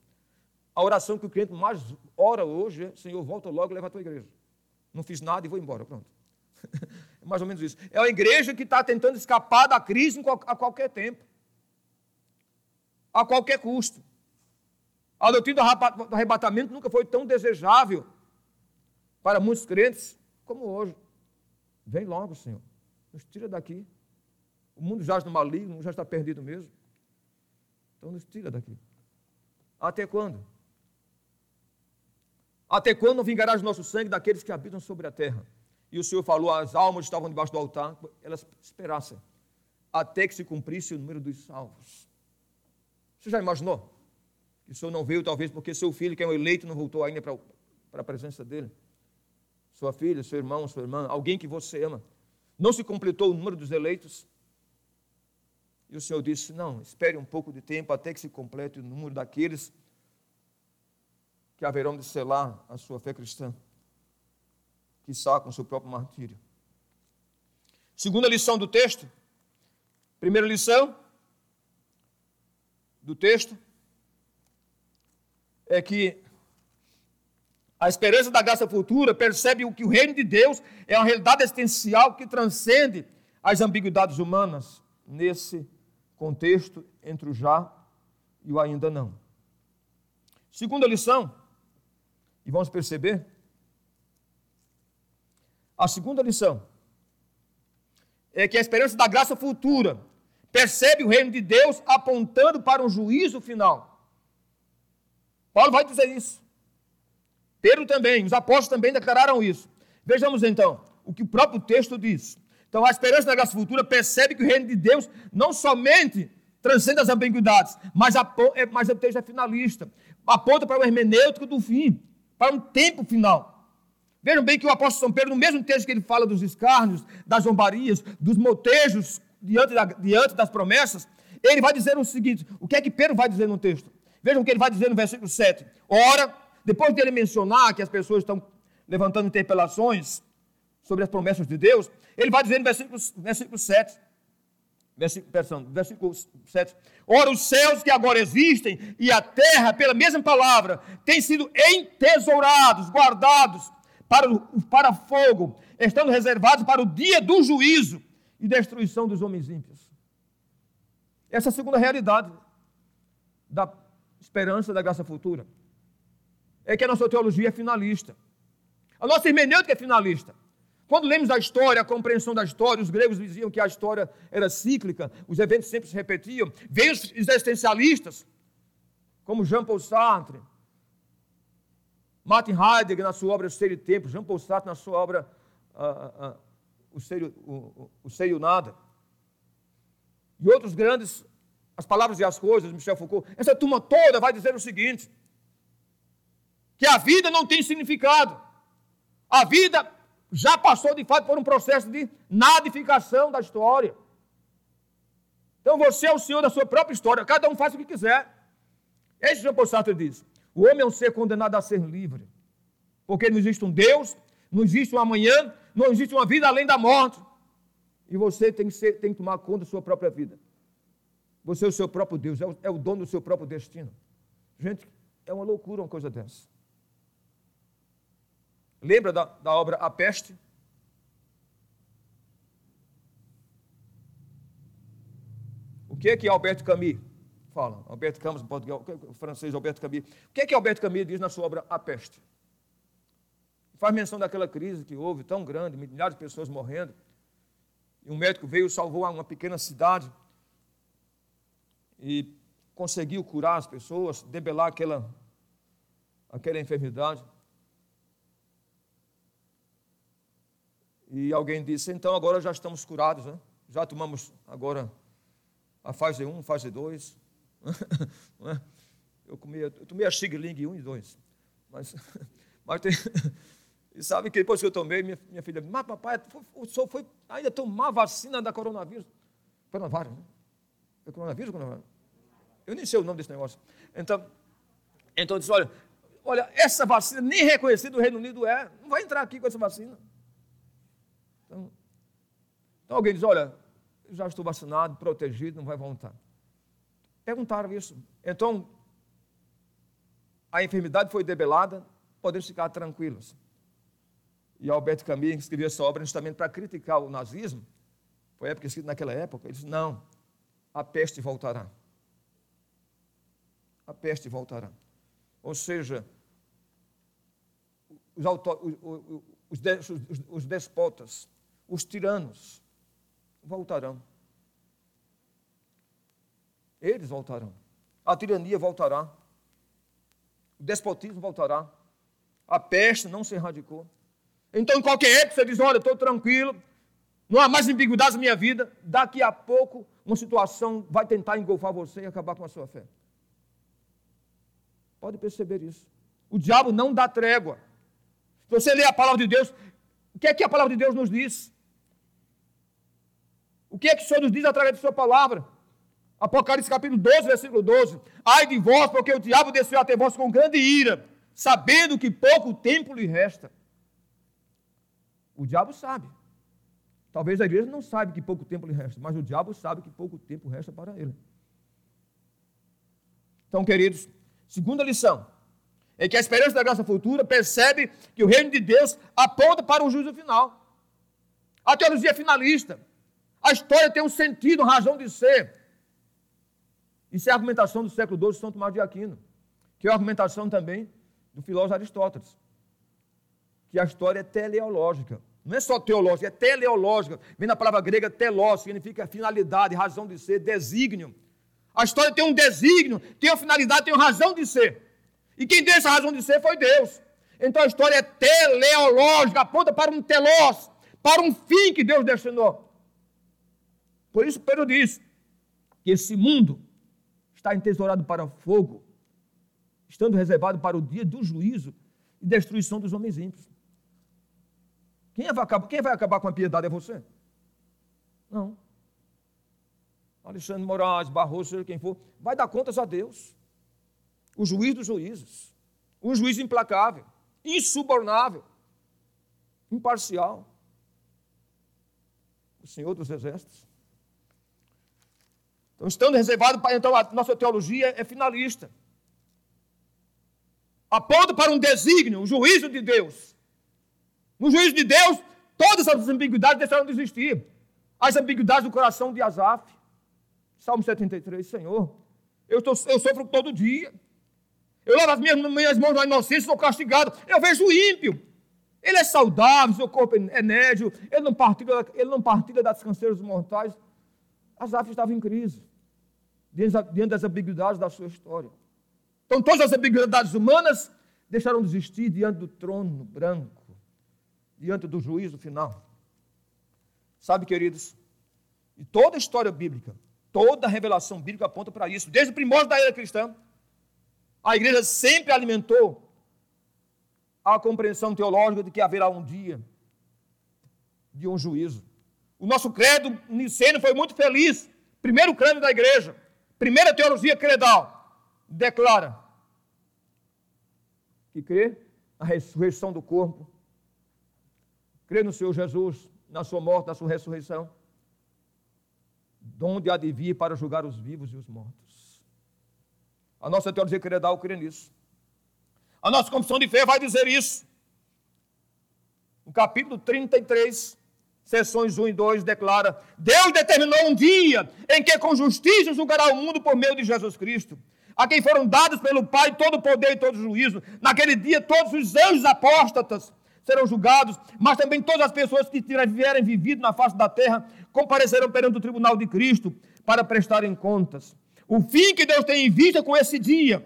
A: A oração que o cliente mais ora hoje é: Senhor, volta logo e leva a tua igreja. Não fiz nada e vou embora. Pronto. É mais ou menos isso. É uma igreja que está tentando escapar da crise a qualquer tempo, a qualquer custo. A doutrina do arrebatamento nunca foi tão desejável para muitos crentes como hoje. Vem logo, Senhor. Nos tira daqui. O mundo jaz no maligno, já está perdido mesmo. Então nos tira daqui. Até quando? Até quando vingarás o nosso sangue daqueles que habitam sobre a terra? E o Senhor falou: as almas estavam debaixo do altar, elas esperassem até que se cumprisse o número dos salvos. Você já imaginou? Que o Senhor não veio, talvez, porque seu filho, que é um eleito, não voltou ainda para, para a presença dele. Sua filha, seu irmão, sua irmã, alguém que você ama. Não se completou o número dos eleitos. E o Senhor disse: Não, espere um pouco de tempo até que se complete o número daqueles que haverão de selar a sua fé cristã que sacam o seu próprio martírio. Segunda lição do texto. Primeira lição do texto é que a esperança da graça futura percebe o que o reino de Deus é uma realidade existencial que transcende as ambiguidades humanas nesse contexto entre o já e o ainda não. Segunda lição, e vamos perceber a segunda lição é que a esperança da graça futura percebe o reino de Deus apontando para um juízo final. Paulo vai dizer isso. Pedro também, os apóstolos também declararam isso. Vejamos então o que o próprio texto diz. Então, a esperança da graça futura percebe que o reino de Deus não somente transcende as ambiguidades, mas, é, mas o texto é finalista. Aponta para o hermenêutico do fim, para um tempo final. Vejam bem que o apóstolo São Pedro, no mesmo texto que ele fala dos escárnios, das zombarias, dos motejos diante, da, diante das promessas, ele vai dizer o seguinte: o que é que Pedro vai dizer no texto? Vejam o que ele vai dizer no versículo 7. Ora, depois de ele mencionar que as pessoas estão levantando interpelações sobre as promessas de Deus, ele vai dizer no versículo, versículo 7. Versículo, versículo 7. Ora, os céus que agora existem e a terra, pela mesma palavra, têm sido entesourados, guardados para, para fogo, estando reservados para o dia do juízo e destruição dos homens ímpios. Essa é a segunda realidade da esperança da graça futura. É que a nossa teologia é finalista. A nossa hermenêutica é finalista. Quando lemos a história, a compreensão da história, os gregos diziam que a história era cíclica, os eventos sempre se repetiam. Veio os existencialistas, como Jean Paul Sartre, Martin Heidegger, na sua obra O Ser e Tempo, Jean Paul Sartre, na sua obra uh, uh, o, ser, o, o Ser e o Nada, e outros grandes, As Palavras e as Coisas, Michel Foucault, essa turma toda vai dizer o seguinte, que a vida não tem significado, a vida já passou de fato por um processo de nadificação da história. Então você é o senhor da sua própria história, cada um faz o que quiser. Esse Jean Paul Sartre diz. O homem é um ser condenado a ser livre. Porque não existe um Deus, não existe um amanhã, não existe uma vida além da morte. E você tem que, ser, tem que tomar conta da sua própria vida. Você é o seu próprio Deus, é o, é o dono do seu próprio destino. Gente, é uma loucura uma coisa dessa. Lembra da, da obra A Peste? O que é que Alberto Camus Fala, Alberto Camus, Portugal, o francês Alberto Camus. O que é que Alberto Camus diz na sua obra A Peste? Faz menção daquela crise que houve, tão grande, milhares de pessoas morrendo. E um médico veio e salvou uma pequena cidade e conseguiu curar as pessoas, debelar aquela, aquela enfermidade. E alguém disse, então agora já estamos curados, né? Já tomamos agora a fase 1, fase 2. É? eu, comia, eu tomei a Xigling 1 e 2. Mas, mas tem, e sabe que depois que eu tomei, minha, minha filha disse, mas papai, o senhor foi ainda tomar vacina da coronavírus. Coronavírus, né? É coronavírus ou coronavírus? Eu nem sei o nome desse negócio. Então, então eu disse, olha, olha, essa vacina nem reconhecida do Reino Unido é, não vai entrar aqui com essa vacina. Então, então alguém diz, olha, já estou vacinado, protegido, não vai voltar. Perguntaram isso. Então, a enfermidade foi debelada, podemos ficar tranquilos. E Alberto Camus escreveu essa obra justamente para criticar o nazismo. Foi época escrito naquela época. Ele disse: não, a peste voltará. A peste voltará. Ou seja, os, auto, os, os, os despotas, os tiranos, voltarão. Eles voltarão. A tirania voltará. O despotismo voltará. A peste não se erradicou. Então, em qualquer época, você diz: Olha, estou tranquilo, não há mais ambiguidade na minha vida. Daqui a pouco, uma situação vai tentar engolfar você e acabar com a sua fé. Pode perceber isso. O diabo não dá trégua. Se você lê a palavra de Deus, o que é que a palavra de Deus nos diz? O que é que o Senhor nos diz através da sua palavra? Apocalipse capítulo 12, versículo 12. Ai de vós, porque o diabo desceu até vós com grande ira, sabendo que pouco tempo lhe resta. O diabo sabe. Talvez a igreja não saiba que pouco tempo lhe resta, mas o diabo sabe que pouco tempo resta para ele. Então, queridos, segunda lição é que a esperança da graça futura percebe que o reino de Deus aponta para o juízo final. A teologia finalista. A história tem um sentido, razão de ser. Isso é a argumentação do século XII de São Tomás de Aquino, que é a argumentação também do filósofo Aristóteles, que a história é teleológica. Não é só teológica, é teleológica. Vem da palavra grega telos, significa finalidade, razão de ser, desígnio. A história tem um desígnio, tem uma finalidade, tem uma razão de ser. E quem deu essa razão de ser foi Deus. Então a história é teleológica, aponta para um telos, para um fim que Deus destinou. Por isso Pedro diz que esse mundo está entesourado para fogo, estando reservado para o dia do juízo e destruição dos homens ímpios. Quem vai acabar, quem vai acabar com a piedade é você? Não. Alexandre Moraes, Barroso, seja quem for, vai dar contas a Deus. O juiz dos juízes. Um juiz implacável, insubornável, imparcial. O Senhor dos Exércitos. Então, estando reservado para. Então, a nossa teologia é finalista. Aponta para um desígnio, o juízo de Deus no juízo de Deus, todas as ambiguidades deixaram de existir. As ambiguidades do coração de Asaf. Salmo 73, Senhor, eu, tô, eu sofro todo dia. Eu lavo as minhas, minhas mãos na inocência, sou castigado. Eu vejo o ímpio. Ele é saudável, seu corpo é nédio, ele não partilha, ele não partilha das canseiras mortais. Asaf estava em crise, diante das ambiguidades da sua história. Então, todas as ambiguidades humanas deixaram de existir diante do trono branco diante do juízo final. Sabe, queridos, e toda a história bíblica, toda a revelação bíblica aponta para isso. Desde o primórdio da era cristã, a igreja sempre alimentou a compreensão teológica de que haverá um dia de um juízo. O nosso credo niceno foi muito feliz. Primeiro credo da igreja, primeira teologia credal, declara que crê na ressurreição do corpo crê no Senhor Jesus, na sua morte, na sua ressurreição, donde há de vir para julgar os vivos e os mortos. A nossa teologia credal crê nisso. A nossa confissão de fé vai dizer isso. No capítulo 33, sessões 1 e 2, declara: Deus determinou um dia em que com justiça julgará o mundo por meio de Jesus Cristo, a quem foram dados pelo Pai todo o poder e todo o juízo. Naquele dia, todos os anjos apóstatas serão julgados, mas também todas as pessoas que tiverem vivido na face da terra comparecerão perante o tribunal de Cristo para prestarem contas. O fim que Deus tem em vista com esse dia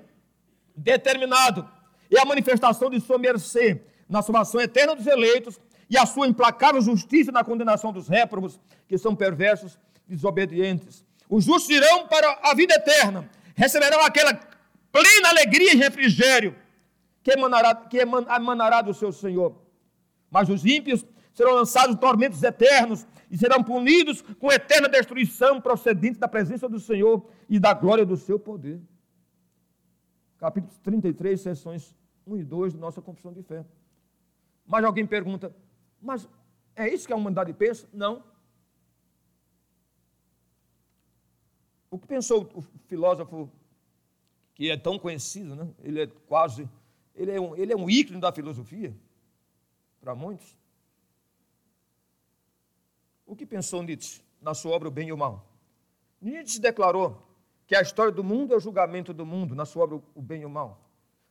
A: determinado é a manifestação de sua mercê na salvação eterna dos eleitos e a sua implacável justiça na condenação dos réprobos, que são perversos e desobedientes. Os justos irão para a vida eterna, receberão aquela plena alegria e refrigério que emanará, que emanará do seu Senhor. Mas os ímpios serão lançados em tormentos eternos e serão punidos com eterna destruição procedente da presença do Senhor e da glória do seu poder. Capítulo 33, sessões 1 e 2 da nossa confissão de fé. Mas alguém pergunta, mas é isso que a humanidade pensa? Não. O que pensou o filósofo que é tão conhecido, né? ele é quase, ele é um, ele é um ícone da filosofia, para muitos. O que pensou Nietzsche na sua obra O Bem e o Mal? Nietzsche declarou que a história do mundo é o julgamento do mundo, na sua obra O Bem e o Mal.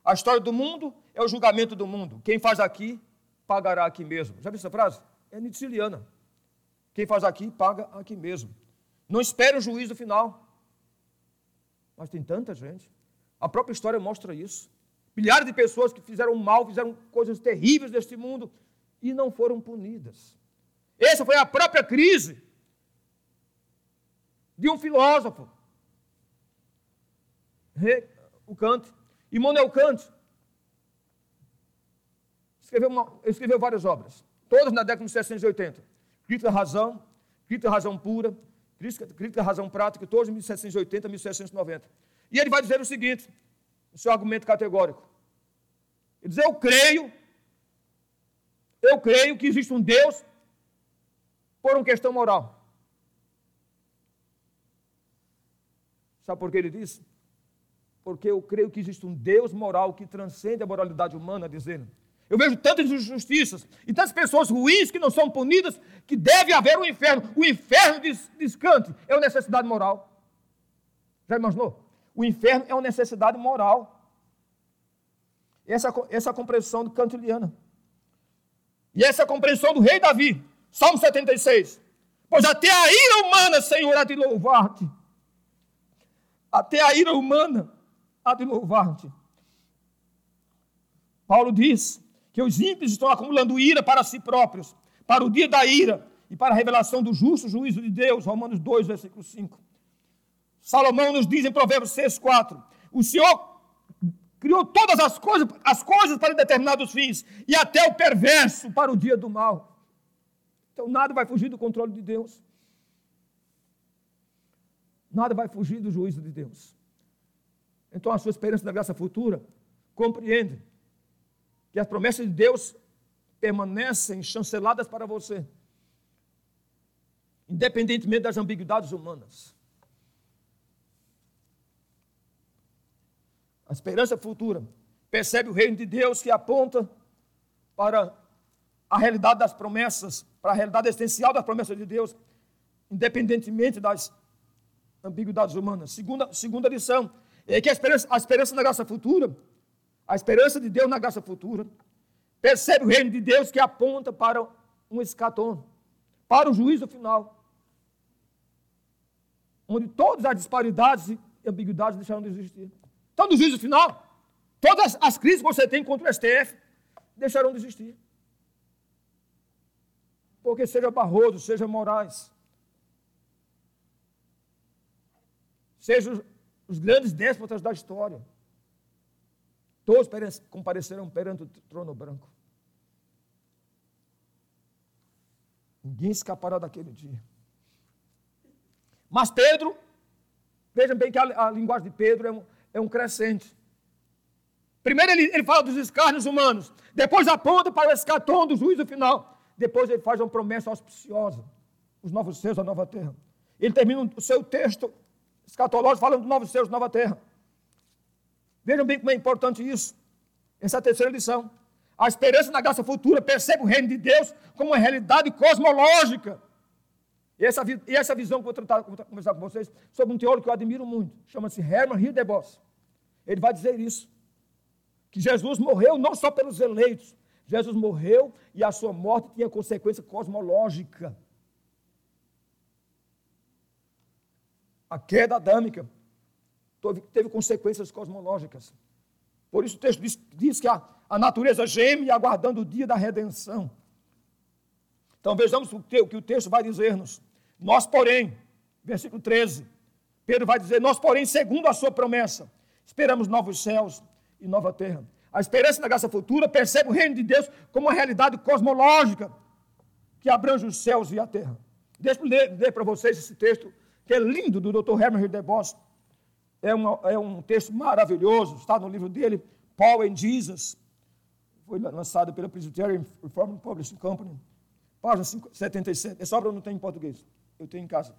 A: A história do mundo é o julgamento do mundo. Quem faz aqui, pagará aqui mesmo. Já viu essa frase? É nietzscheana. Quem faz aqui, paga aqui mesmo. Não espere o juízo final. Mas tem tanta gente. A própria história mostra isso. Milhares de pessoas que fizeram mal, fizeram coisas terríveis neste mundo e não foram punidas. Essa foi a própria crise de um filósofo, o Kant. Immanuel Kant escreveu, uma, escreveu várias obras, todas na década de 1780. Crítica à razão, crítica à razão pura, crítica, crítica razão prática, todos em 1780 1790. E ele vai dizer o seguinte, o seu argumento categórico. Ele diz, eu creio, eu creio que existe um Deus por uma questão moral. Sabe por que ele disse? Porque eu creio que existe um Deus moral que transcende a moralidade humana, dizendo. Eu vejo tantas injustiças e tantas pessoas ruins que não são punidas, que deve haver um inferno. O inferno, diz Kant, é uma necessidade moral. Já imaginou? O inferno é uma necessidade moral. Essa, essa é a compreensão do kantiana. E essa é a compreensão do rei Davi. Salmo 76. Pois até a ira humana, Senhor, há de louvar-te. Até a ira humana há de louvar-te. Paulo diz que os ímpios estão acumulando ira para si próprios, para o dia da ira e para a revelação do justo juízo de Deus. Romanos 2, versículo 5. Salomão nos diz em Provérbios 6, 4: O Senhor criou todas as coisas, as coisas para determinados fins, e até o perverso para o dia do mal. Então nada vai fugir do controle de Deus. Nada vai fugir do juízo de Deus. Então a sua esperança da graça futura compreende que as promessas de Deus permanecem chanceladas para você, independentemente das ambiguidades humanas. A esperança futura percebe o reino de Deus que aponta para a realidade das promessas, para a realidade essencial das promessas de Deus, independentemente das ambiguidades humanas. Segunda, segunda lição é que a esperança, a esperança na graça futura, a esperança de Deus na graça futura, percebe o reino de Deus que aponta para um escatom, para o juízo final, onde todas as disparidades e ambiguidades deixarão de existir. Então, no juízo final, todas as crises que você tem contra o STF deixarão de existir. Porque seja Barroso, seja Moraes, seja os grandes déspotas da história, todos comparecerão perante o trono branco. Ninguém escapará daquele dia. Mas Pedro, vejam bem que a, a linguagem de Pedro é um, é um crescente. Primeiro ele, ele fala dos escárnios humanos, depois aponta para o escatom do juízo final, depois ele faz uma promessa auspiciosa, os novos céus, a nova terra. Ele termina o seu texto escatológico falando dos novos céus, nova terra. Vejam bem como é importante isso. Essa é a terceira lição. A esperança na graça futura percebe o reino de Deus como uma realidade cosmológica. E essa, e essa visão que vou tratar, vou conversar com vocês sobre um teólogo que eu admiro muito, chama-se Hermann Hildebos. Ele vai dizer isso: que Jesus morreu não só pelos eleitos, Jesus morreu e a sua morte tinha consequência cosmológica. A queda adâmica teve consequências cosmológicas. Por isso o texto diz, diz que a, a natureza geme aguardando o dia da redenção. Então vejamos o que o texto vai dizer-nos. Nós, porém, versículo 13, Pedro vai dizer: Nós, porém, segundo a sua promessa, esperamos novos céus e nova terra. A esperança da graça futura percebe o reino de Deus como uma realidade cosmológica que abrange os céus e a terra. Deixa eu ler, ler para vocês esse texto, que é lindo, do Dr. Herman de Bos. É, uma, é um texto maravilhoso, está no livro dele, Paul and Jesus. Foi lançado pela Presbyterian Reformed Publishing Company. Página 77. Essa obra eu não tenho em português. Eu tenho em casa.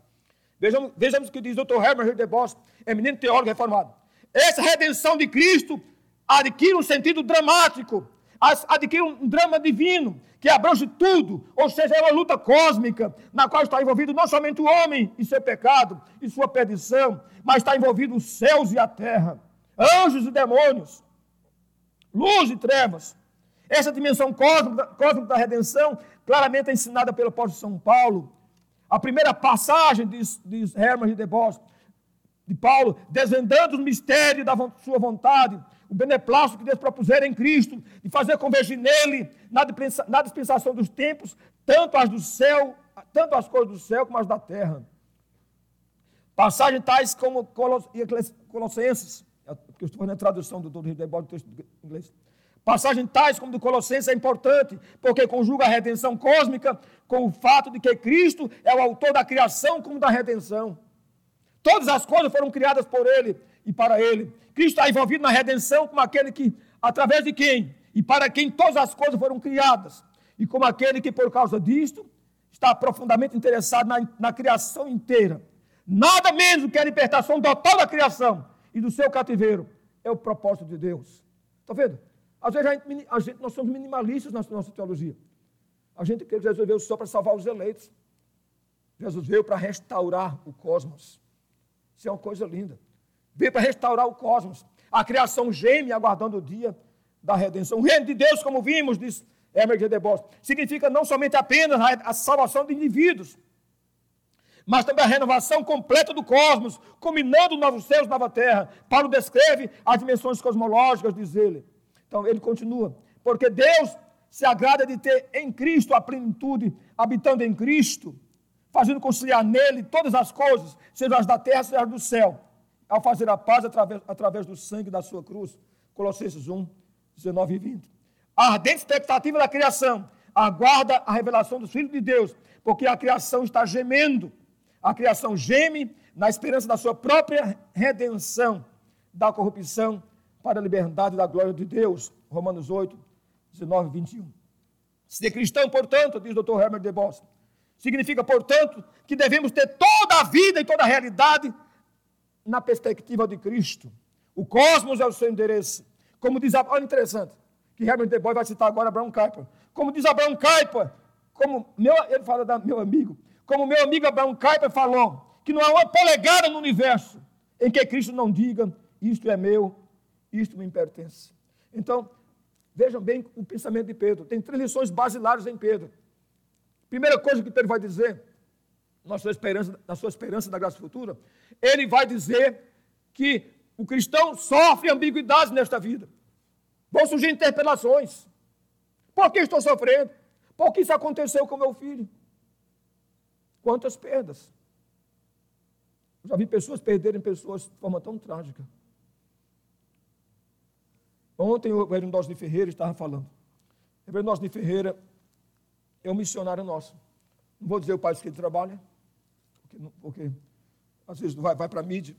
A: Vejamos, vejamos o que diz Dr. Herman de Bos, eminente teólogo reformado. Essa redenção de Cristo adquire um sentido dramático, adquire um drama divino, que abrange tudo, ou seja, é uma luta cósmica, na qual está envolvido não somente o homem e seu pecado e sua perdição, mas está envolvido os céus e a terra, anjos e demônios, luz e trevas. Essa dimensão cósmica, cósmica da redenção, claramente é ensinada pelo apóstolo São Paulo. A primeira passagem de, de Herman de Bos, de Paulo, desvendando os mistérios da sua vontade, o beneplácito que Deus propusera em Cristo, de fazer convergir nele, na dispensação dos tempos, tanto as do céu, tanto as coisas do céu como as da terra. Passagens tais como Colossenses, porque eu estou fazendo a tradução do Dr. Hidebol do texto inglês. Passagem tais como do Colossenses é importante, porque conjuga a redenção cósmica com o fato de que Cristo é o autor da criação como da redenção. Todas as coisas foram criadas por Ele e para Ele. Cristo está envolvido na redenção como aquele que, através de quem e para quem todas as coisas foram criadas, e como aquele que, por causa disto, está profundamente interessado na, na criação inteira. Nada menos que a libertação total da criação e do seu cativeiro é o propósito de Deus. Está vendo? Às vezes a gente, a gente, nós somos minimalistas na nossa teologia. A gente quer que Jesus veio só para salvar os eleitos. Jesus veio para restaurar o cosmos. Isso é uma coisa linda veio para restaurar o cosmos. A criação geme aguardando o dia da redenção. O reino de Deus, como vimos, diz Emerson de Bos, significa não somente apenas a salvação de indivíduos, mas também a renovação completa do cosmos, combinando novos céus e nova terra. Paulo descreve as dimensões cosmológicas, diz ele. Então ele continua, porque Deus se agrada de ter em Cristo a plenitude, habitando em Cristo, fazendo conciliar nele todas as coisas, seja as da terra, seja as do céu ao fazer a paz através, através do sangue da sua cruz. Colossenses 1, 19 e 20. A ardente expectativa da criação aguarda a revelação dos filhos de Deus, porque a criação está gemendo. A criação geme na esperança da sua própria redenção da corrupção para a liberdade da glória de Deus. Romanos 8, 19 e 21. Ser cristão, portanto, diz o Dr. Herbert de Bos, significa, portanto, que devemos ter toda a vida e toda a realidade na perspectiva de Cristo. O cosmos é o seu endereço. Como diz, olha interessante, que Herbert de Boy vai citar agora Abraão Kuyper. Como diz Abraão Kuyper, como meu, ele fala da meu amigo, como meu amigo Abraão Kuyper falou, que não há uma polegada no universo em que Cristo não diga, isto é meu, isto me pertence. Então, vejam bem o pensamento de Pedro. Tem três lições basilares em Pedro. Primeira coisa que Pedro vai dizer, na sua esperança, na sua esperança da graça futura, ele vai dizer que o cristão sofre ambiguidades nesta vida. Vão surgir interpelações. Por que estou sofrendo? Por que isso aconteceu com meu filho? Quantas perdas? Já vi pessoas perderem pessoas de forma tão trágica. Ontem o reverendo de Ferreira estava falando. O reverendo de Ferreira é um missionário nosso. Não vou dizer o país que ele trabalha, porque, às vezes vai, vai para a mídia,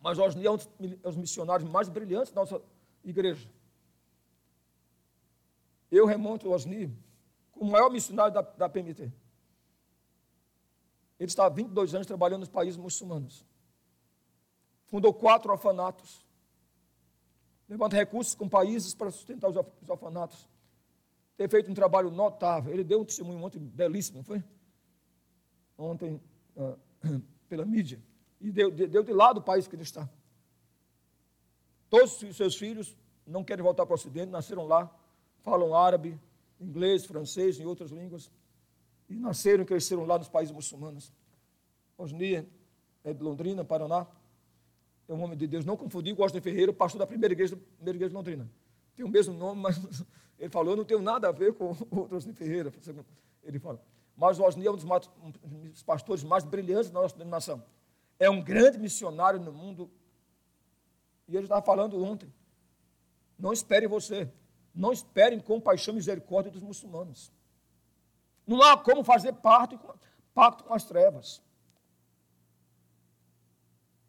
A: mas Osni é um dos missionários mais brilhantes da nossa igreja. Eu remonto Osni como o maior missionário da, da PMT. Ele está há 22 anos trabalhando nos países muçulmanos. Fundou quatro orfanatos. Levanta recursos com países para sustentar os orfanatos. Tem feito um trabalho notável. Ele deu um testemunho ontem belíssimo, não foi? Ontem, uh, pela mídia, e deu, deu de lado o país que ele está. Todos os seus filhos não querem voltar para o Ocidente, nasceram lá, falam árabe, inglês, francês e outras línguas, e nasceram e cresceram lá nos países muçulmanos. Osnia é de Londrina, Paraná, é um homem de Deus. Não confundir com Austin Ferreira, pastor da primeira igreja, primeira igreja de Londrina. Tem o mesmo nome, mas ele falou, eu não tenho nada a ver com o Osni Ferreira. Ele fala. Mas o Osni é um dos, pastores mais brilhantes da nossa denominação. É um grande missionário no mundo. E ele estava falando ontem. Não espere você. Não esperem compaixão e misericórdia dos muçulmanos. Não há como fazer pacto, pacto com as trevas.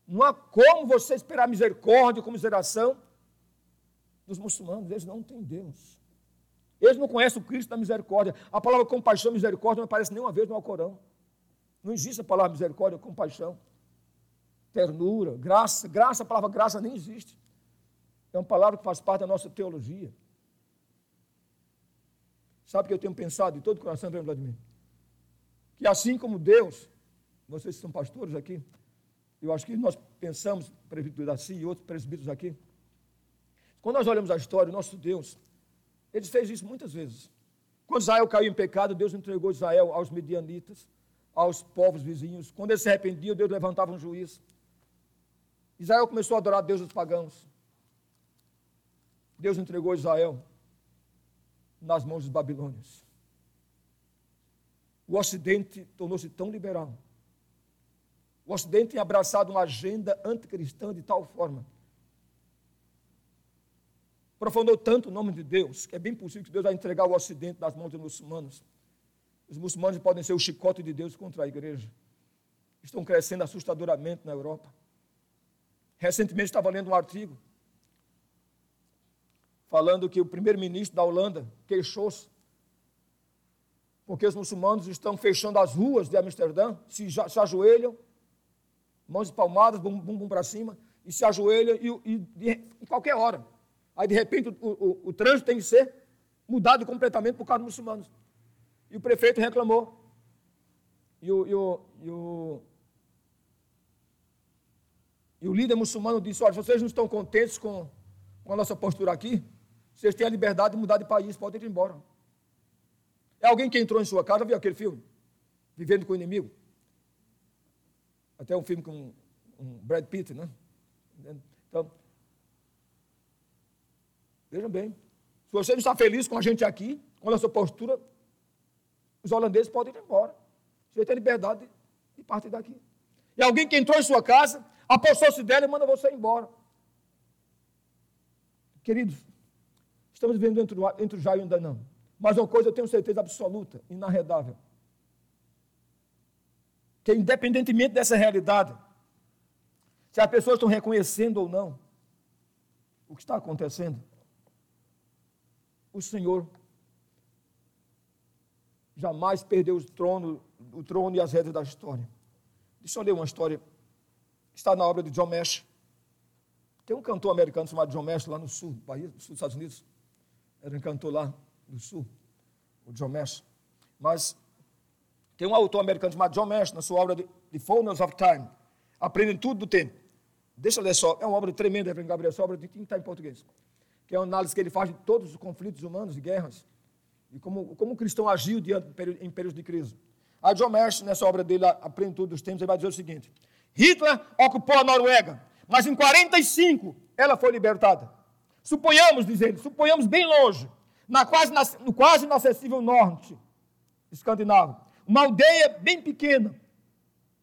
A: Não há como você esperar misericórdia e comiseração dos muçulmanos. Eles não têm Deus. Eles não conhecem o Cristo da misericórdia. A palavra compaixão e misericórdia não aparece nenhuma vez no Alcorão. Não existe a palavra misericórdia, compaixão, ternura, graça. Graça, a palavra graça nem existe. É uma palavra que faz parte da nossa teologia. Sabe o que eu tenho pensado de todo o coração, Vladimir? Que assim como Deus, vocês são pastores aqui, eu acho que nós pensamos, presbítero Daci e outros presbíteros aqui, quando nós olhamos a história, o nosso Deus, ele fez isso muitas vezes. Quando Israel caiu em pecado, Deus entregou Israel aos medianitas, aos povos vizinhos. Quando eles se arrependiam, Deus levantava um juiz. Israel começou a adorar Deus dos pagãos. Deus entregou Israel nas mãos dos babilônios. O Ocidente tornou-se tão liberal. O Ocidente tem abraçado uma agenda anticristã de tal forma profanou tanto o nome de Deus, que é bem possível que Deus vai entregar o Ocidente nas mãos dos muçulmanos. Os muçulmanos podem ser o chicote de Deus contra a igreja. Estão crescendo assustadoramente na Europa. Recentemente estava lendo um artigo falando que o primeiro-ministro da Holanda queixou-se porque os muçulmanos estão fechando as ruas de Amsterdã, se, se ajoelham, mãos palmadas, bumbum para cima, e se ajoelham e, e, em qualquer hora. Aí, de repente, o, o, o trânsito tem que ser mudado completamente por causa dos muçulmanos. E o prefeito reclamou. E o, e o, e o, e o líder muçulmano disse: Olha, vocês não estão contentes com, com a nossa postura aqui? Vocês têm a liberdade de mudar de país, podem ir embora. É alguém que entrou em sua casa, viu aquele filme? Vivendo com o inimigo. Até um filme com um Brad Pitt, né? Então, Vejam bem. Se você não está feliz com a gente aqui, com a nossa postura, os holandeses podem ir embora. Você tem liberdade de partir daqui. E alguém que entrou em sua casa, apossou-se dela e manda você embora. Queridos, estamos vivendo entre, entre o já e o ainda não. Mas uma coisa eu tenho certeza absoluta, inarredável. Que independentemente dessa realidade, se as pessoas estão reconhecendo ou não o que está acontecendo, o Senhor jamais perdeu o trono, o trono e as rédeas da história. Deixa eu ler uma história está na obra de John Mesh. Tem um cantor americano chamado John Mesh lá no sul, país, no sul dos Estados Unidos. Era um cantor lá do sul, o John Mesh. Mas tem um autor americano chamado John Mesh, na sua obra de The Fullness of Time. Aprendem tudo do tempo. Deixa eu ler só. É uma obra tremenda, Reverendo Gabriel. Essa obra tem que estar em português que é uma análise que ele faz de todos os conflitos humanos e guerras, e como, como o cristão agiu diante, em períodos de crise. A John Mersh, nessa obra dele, A Plenitude dos Tempos, ele vai dizer o seguinte: Hitler ocupou a Noruega, mas em 45 ela foi libertada. Suponhamos, diz ele, suponhamos bem longe, na quase, no quase inacessível norte escandinavo, uma aldeia bem pequena,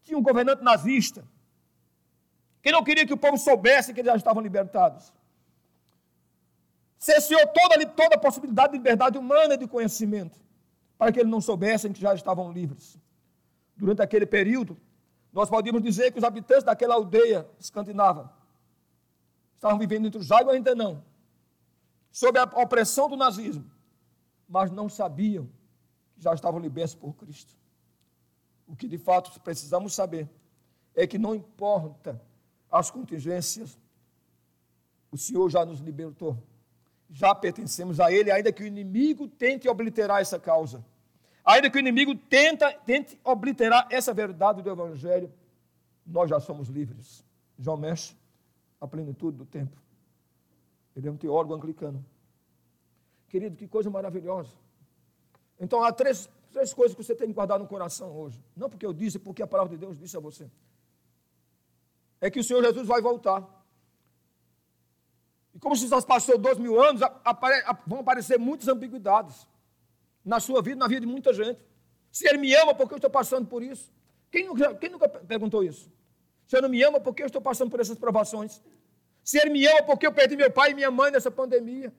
A: tinha um governante nazista, que não queria que o povo soubesse que eles já estavam libertados cesseou toda, toda a possibilidade de liberdade humana e de conhecimento, para que eles não soubessem que já estavam livres. Durante aquele período, nós podíamos dizer que os habitantes daquela aldeia escandinava estavam vivendo entre os jagos ainda não, sob a opressão do nazismo, mas não sabiam que já estavam libertos por Cristo. O que de fato precisamos saber é que não importa as contingências, o Senhor já nos libertou já pertencemos a Ele, ainda que o inimigo tente obliterar essa causa. Ainda que o inimigo tenta, tente obliterar essa verdade do Evangelho, nós já somos livres. João Mexe, a plenitude do tempo. Ele é um teólogo anglicano. Querido, que coisa maravilhosa. Então há três, três coisas que você tem que guardar no coração hoje. Não porque eu disse, porque a palavra de Deus disse a você. É que o Senhor Jesus vai voltar. Como já passou dois mil anos, apare, vão aparecer muitas ambiguidades na sua vida, na vida de muita gente. Se Ele me ama, porque eu estou passando por isso? Quem nunca, quem nunca perguntou isso? Se Ele não me ama, porque eu estou passando por essas provações? Se Ele me ama, porque eu perdi meu pai e minha mãe nessa pandemia?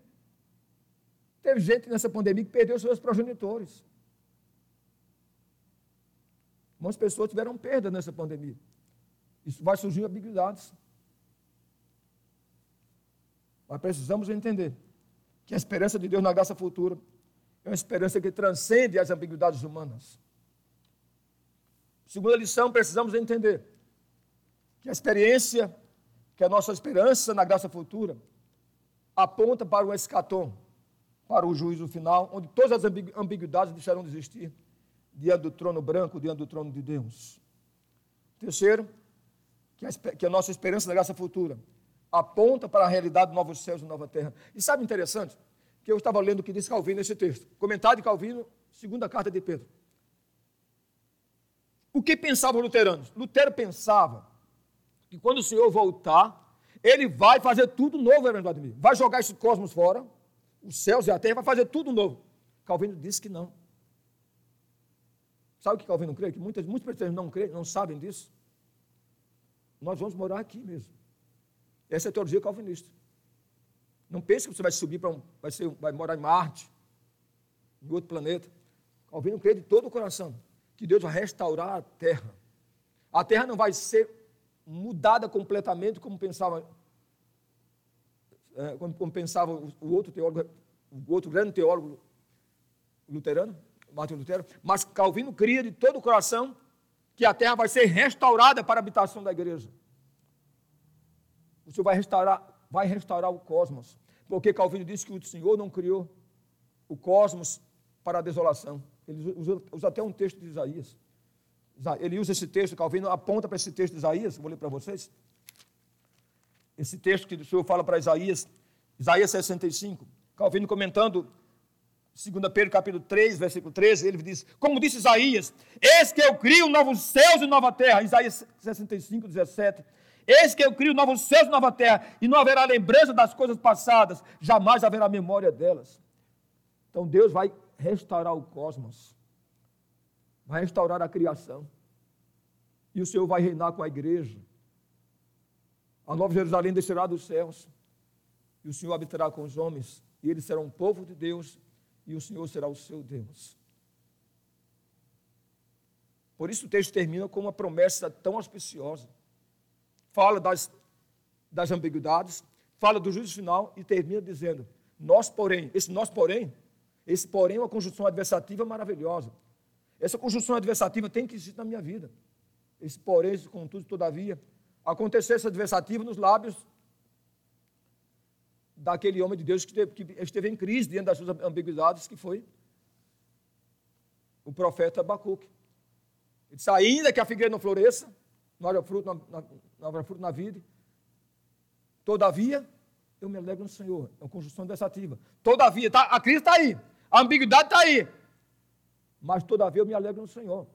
A: Teve gente nessa pandemia que perdeu seus progenitores. Muitas pessoas tiveram perda nessa pandemia. Isso vai surgir ambiguidades. Mas precisamos entender que a esperança de Deus na graça futura é uma esperança que transcende as ambiguidades humanas. Segunda lição, precisamos entender que a experiência, que a nossa esperança na graça futura, aponta para o escatom, para o juízo final, onde todas as ambiguidades deixarão de existir diante do trono branco, diante do trono de Deus. Terceiro, que a nossa esperança na graça futura aponta para a realidade de novos céus e nova terra. E sabe interessante? Que eu estava lendo o que diz Calvino nesse texto. Comentário de Calvino, segunda carta de Pedro. O que pensavam os luteranos? Lutero pensava que quando o Senhor voltar, ele vai fazer tudo novo, Vladimir. Vai jogar esse cosmos fora, os céus e a terra, vai fazer tudo novo. Calvino disse que não. Sabe o que Calvino crê? Que muitas, muitas pessoas não creem, não sabem disso. Nós vamos morar aqui mesmo. Essa é a teologia calvinista. Não pense que você vai subir para um, vai, ser, vai morar em Marte, em outro planeta. Calvino crê de todo o coração que Deus vai restaurar a terra. A terra não vai ser mudada completamente como pensava, é, como, pensava o outro teólogo, o outro grande teólogo luterano, Martin Lutero, mas Calvino cria de todo o coração que a terra vai ser restaurada para a habitação da igreja. O Senhor vai restaurar, vai restaurar o cosmos, porque Calvino disse que o Senhor não criou o cosmos para a desolação. Ele usa, usa até um texto de Isaías. Ele usa esse texto, Calvino aponta para esse texto de Isaías, vou ler para vocês. Esse texto que o Senhor fala para Isaías, Isaías 65. Calvino comentando 2 Pedro capítulo 3, versículo 13, ele diz, como disse Isaías, eis que eu crio novos céus e nova terra, Isaías 65, 17, eis que eu crio novos céus e nova terra, e não haverá lembrança das coisas passadas, jamais haverá memória delas. Então Deus vai restaurar o cosmos, vai restaurar a criação, e o Senhor vai reinar com a igreja. A nova Jerusalém descerá dos céus, e o Senhor habitará com os homens, e eles serão um povo de Deus, e o Senhor será o seu Deus. Por isso o texto termina com uma promessa tão auspiciosa. Fala das, das ambiguidades, fala do juízo final e termina dizendo: Nós, porém, esse nós, porém, esse porém é uma conjunção adversativa maravilhosa. Essa conjunção adversativa tem que existir na minha vida. Esse porém, esse contudo, todavia, acontecer essa adversativa nos lábios daquele homem de Deus que esteve em crise diante das suas ambiguidades, que foi o profeta Abacuque. Ele disse, ainda que a figueira não floresça, não haja fruto na, não haja fruto na vida, todavia, eu me alegro no Senhor. É uma conjunção dessativa. Todavia, tá, a crise está aí, a ambiguidade está aí, mas todavia eu me alegro no Senhor.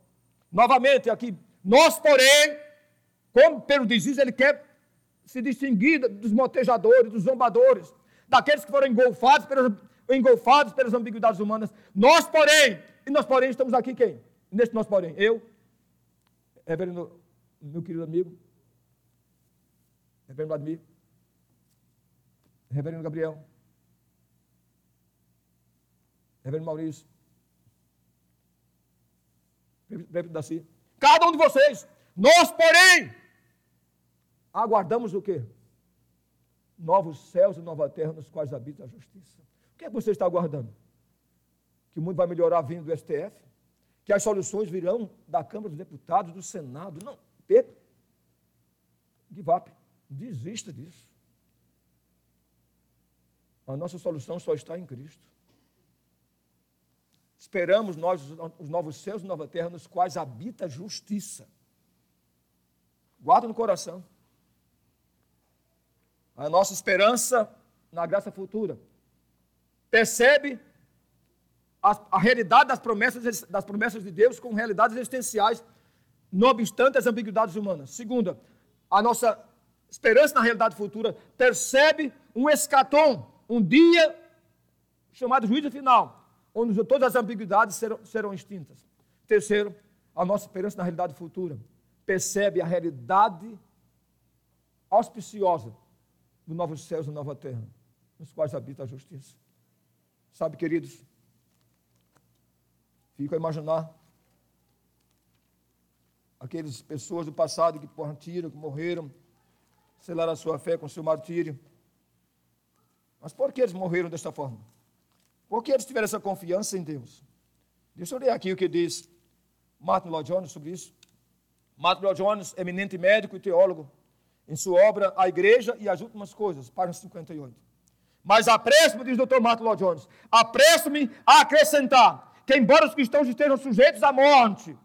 A: Novamente, aqui, nós, porém, como Pedro diz isso, ele quer se distinguir dos motejadores, dos zombadores, daqueles que foram engolfados pelas, engolfados pelas ambiguidades humanas. Nós, porém, e nós, porém, estamos aqui quem? Neste nós, porém, eu, reverendo, meu querido amigo, reverendo Vladimir, reverendo Gabriel, reverendo Maurício, prefeito Daci, cada um de vocês, nós, porém, aguardamos o quê? Novos céus e nova terra nos quais habita a justiça. O que é que você está aguardando? Que o mundo vai melhorar vindo do STF? Que as soluções virão da Câmara dos Deputados, do Senado? Não, give up, desista disso. A nossa solução só está em Cristo. Esperamos nós os novos céus e nova terra nos quais habita a justiça. Guarda no coração a nossa esperança na graça futura. Percebe a, a, realidade das promessas, das promessas de Deus com realidades existenciais, não obstante as ambiguidades humanas. Segunda, a nossa esperança na realidade futura percebe um escatom, um dia chamado juízo final, onde todas as ambiguidades serão, serão extintas. Terceiro, a nossa esperança na realidade futura percebe a realidade auspiciosa do novos céus e nova terra, nos quais habita a justiça. Sabe, queridos, fico a imaginar aquelas pessoas do passado que partiram, que morreram, selaram a sua fé com seu martírio. Mas por que eles morreram desta forma? Por que eles tiveram essa confiança em Deus? Deixa eu ler aqui o que diz Martin Lloyd Jones sobre isso. Martin Lloyd Jones, eminente médico e teólogo, em sua obra A Igreja e as Últimas Coisas, página 58. Mas apresso-me, diz o Dr. Martin Lloyd Jones, apresso-me a acrescentar que, embora os cristãos estejam sujeitos à morte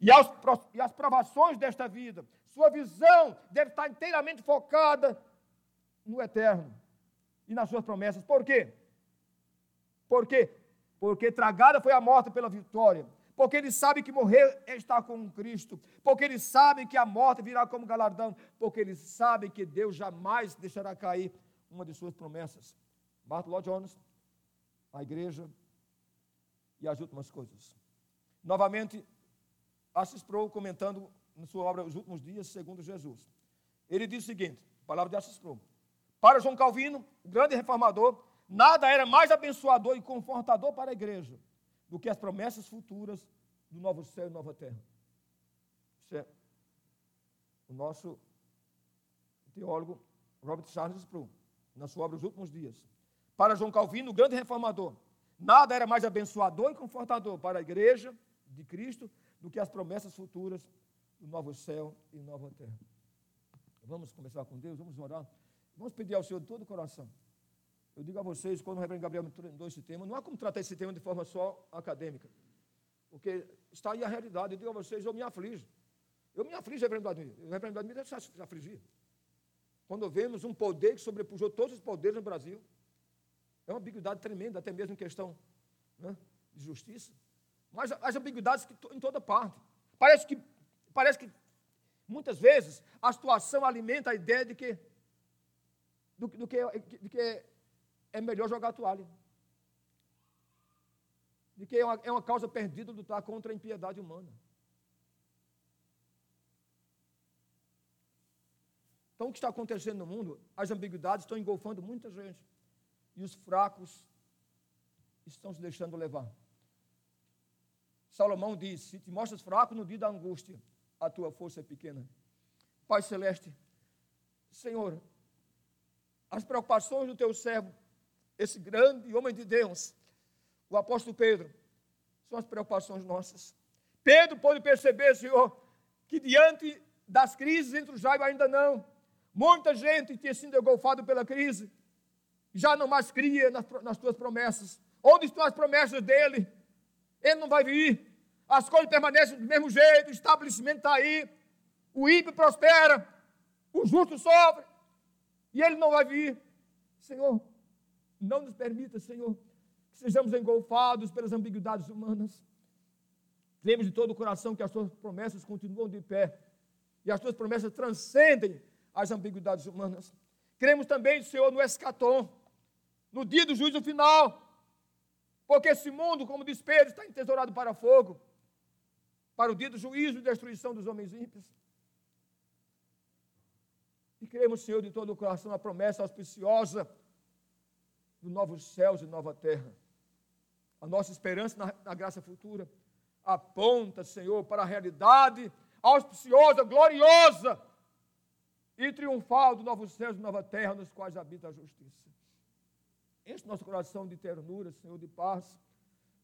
A: e, aos, e provações desta vida, sua visão deve estar inteiramente focada no eterno e nas suas promessas. Por quê? Por quê? Porque tragada foi a morte pela vitória. Porque ele sabe que morrer é estar com Cristo. Porque ele sabe que a morte virá como galardão. Porque ele sabe que Deus jamais deixará cair uma de suas promessas. Lloyd Jones, a igreja e as últimas coisas. Novamente, Assis Pro comentando na sua obra Os Últimos Dias, segundo Jesus. Ele diz o seguinte, palavra de Assis Pro. Para João Calvino, o grande reformador, nada era mais abençoador e confortador para a igreja do que as promessas futuras do novo céu e nova terra. Isso é o nosso teólogo Robert Charles Sproul, na sua obra Os Últimos Dias. Para João Calvino, o grande reformador, nada era mais abençoador e confortador para a igreja de Cristo do que as promessas futuras do novo céu e nova terra. Vamos começar com Deus, vamos orar. Vamos pedir ao Senhor de todo o coração. Eu digo a vocês, quando o reverendo Gabriel me trouxe esse tema, não há como tratar esse tema de forma só acadêmica. Porque está aí a realidade. Eu digo a vocês, eu me aflijo. Eu me aflijo, reverendo Vladimir. O reverendo Vladimir deve se afligir. Quando vemos um poder que sobrepujou todos os poderes no Brasil, é uma ambiguidade tremenda, até mesmo em questão né, de justiça. Mas as ambiguidades em toda parte. Parece que, parece que muitas vezes a situação alimenta a ideia de que do, do que, de que é melhor jogar a toalha. De que é uma, é uma causa perdida lutar contra a impiedade humana. Então, o que está acontecendo no mundo? As ambiguidades estão engolfando muita gente. E os fracos estão se deixando levar. Salomão diz: Se te mostras fraco no dia da angústia, a tua força é pequena. Pai Celeste, Senhor, as preocupações do teu servo, esse grande homem de Deus, o apóstolo Pedro, são as preocupações nossas. Pedro pôde perceber, Senhor, que diante das crises entre os Jairo ainda não, muita gente tinha sido engolfado pela crise, já não mais cria nas, nas tuas promessas. Onde estão as promessas dele? Ele não vai vir. As coisas permanecem do mesmo jeito, o estabelecimento está aí, o ímpio prospera, o justo sofre e ele não vai vir. Senhor, não nos permita, Senhor, que sejamos engolfados pelas ambiguidades humanas. Cremos de todo o coração que as tuas promessas continuam de pé e as tuas promessas transcendem as ambiguidades humanas. Cremos também, Senhor, no escatom, no dia do juízo final, porque esse mundo, como diz Pedro, está entesourado para fogo, para o dia do juízo e destruição dos homens ímpios. E cremos, Senhor, de todo o coração na promessa auspiciosa do novos céus e nova terra. A nossa esperança na, na graça futura aponta, Senhor, para a realidade auspiciosa, gloriosa e triunfal do novo céus e nova terra nos quais habita a justiça. Enche nosso coração de ternura, Senhor, de paz,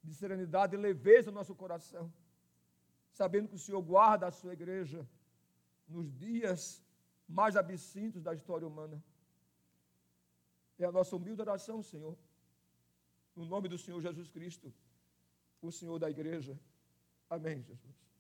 A: de serenidade e leveza no nosso coração, sabendo que o Senhor guarda a sua igreja nos dias mais absintos da história humana. É a nossa humilde oração, Senhor. No nome do Senhor Jesus Cristo, o Senhor da igreja. Amém, Jesus.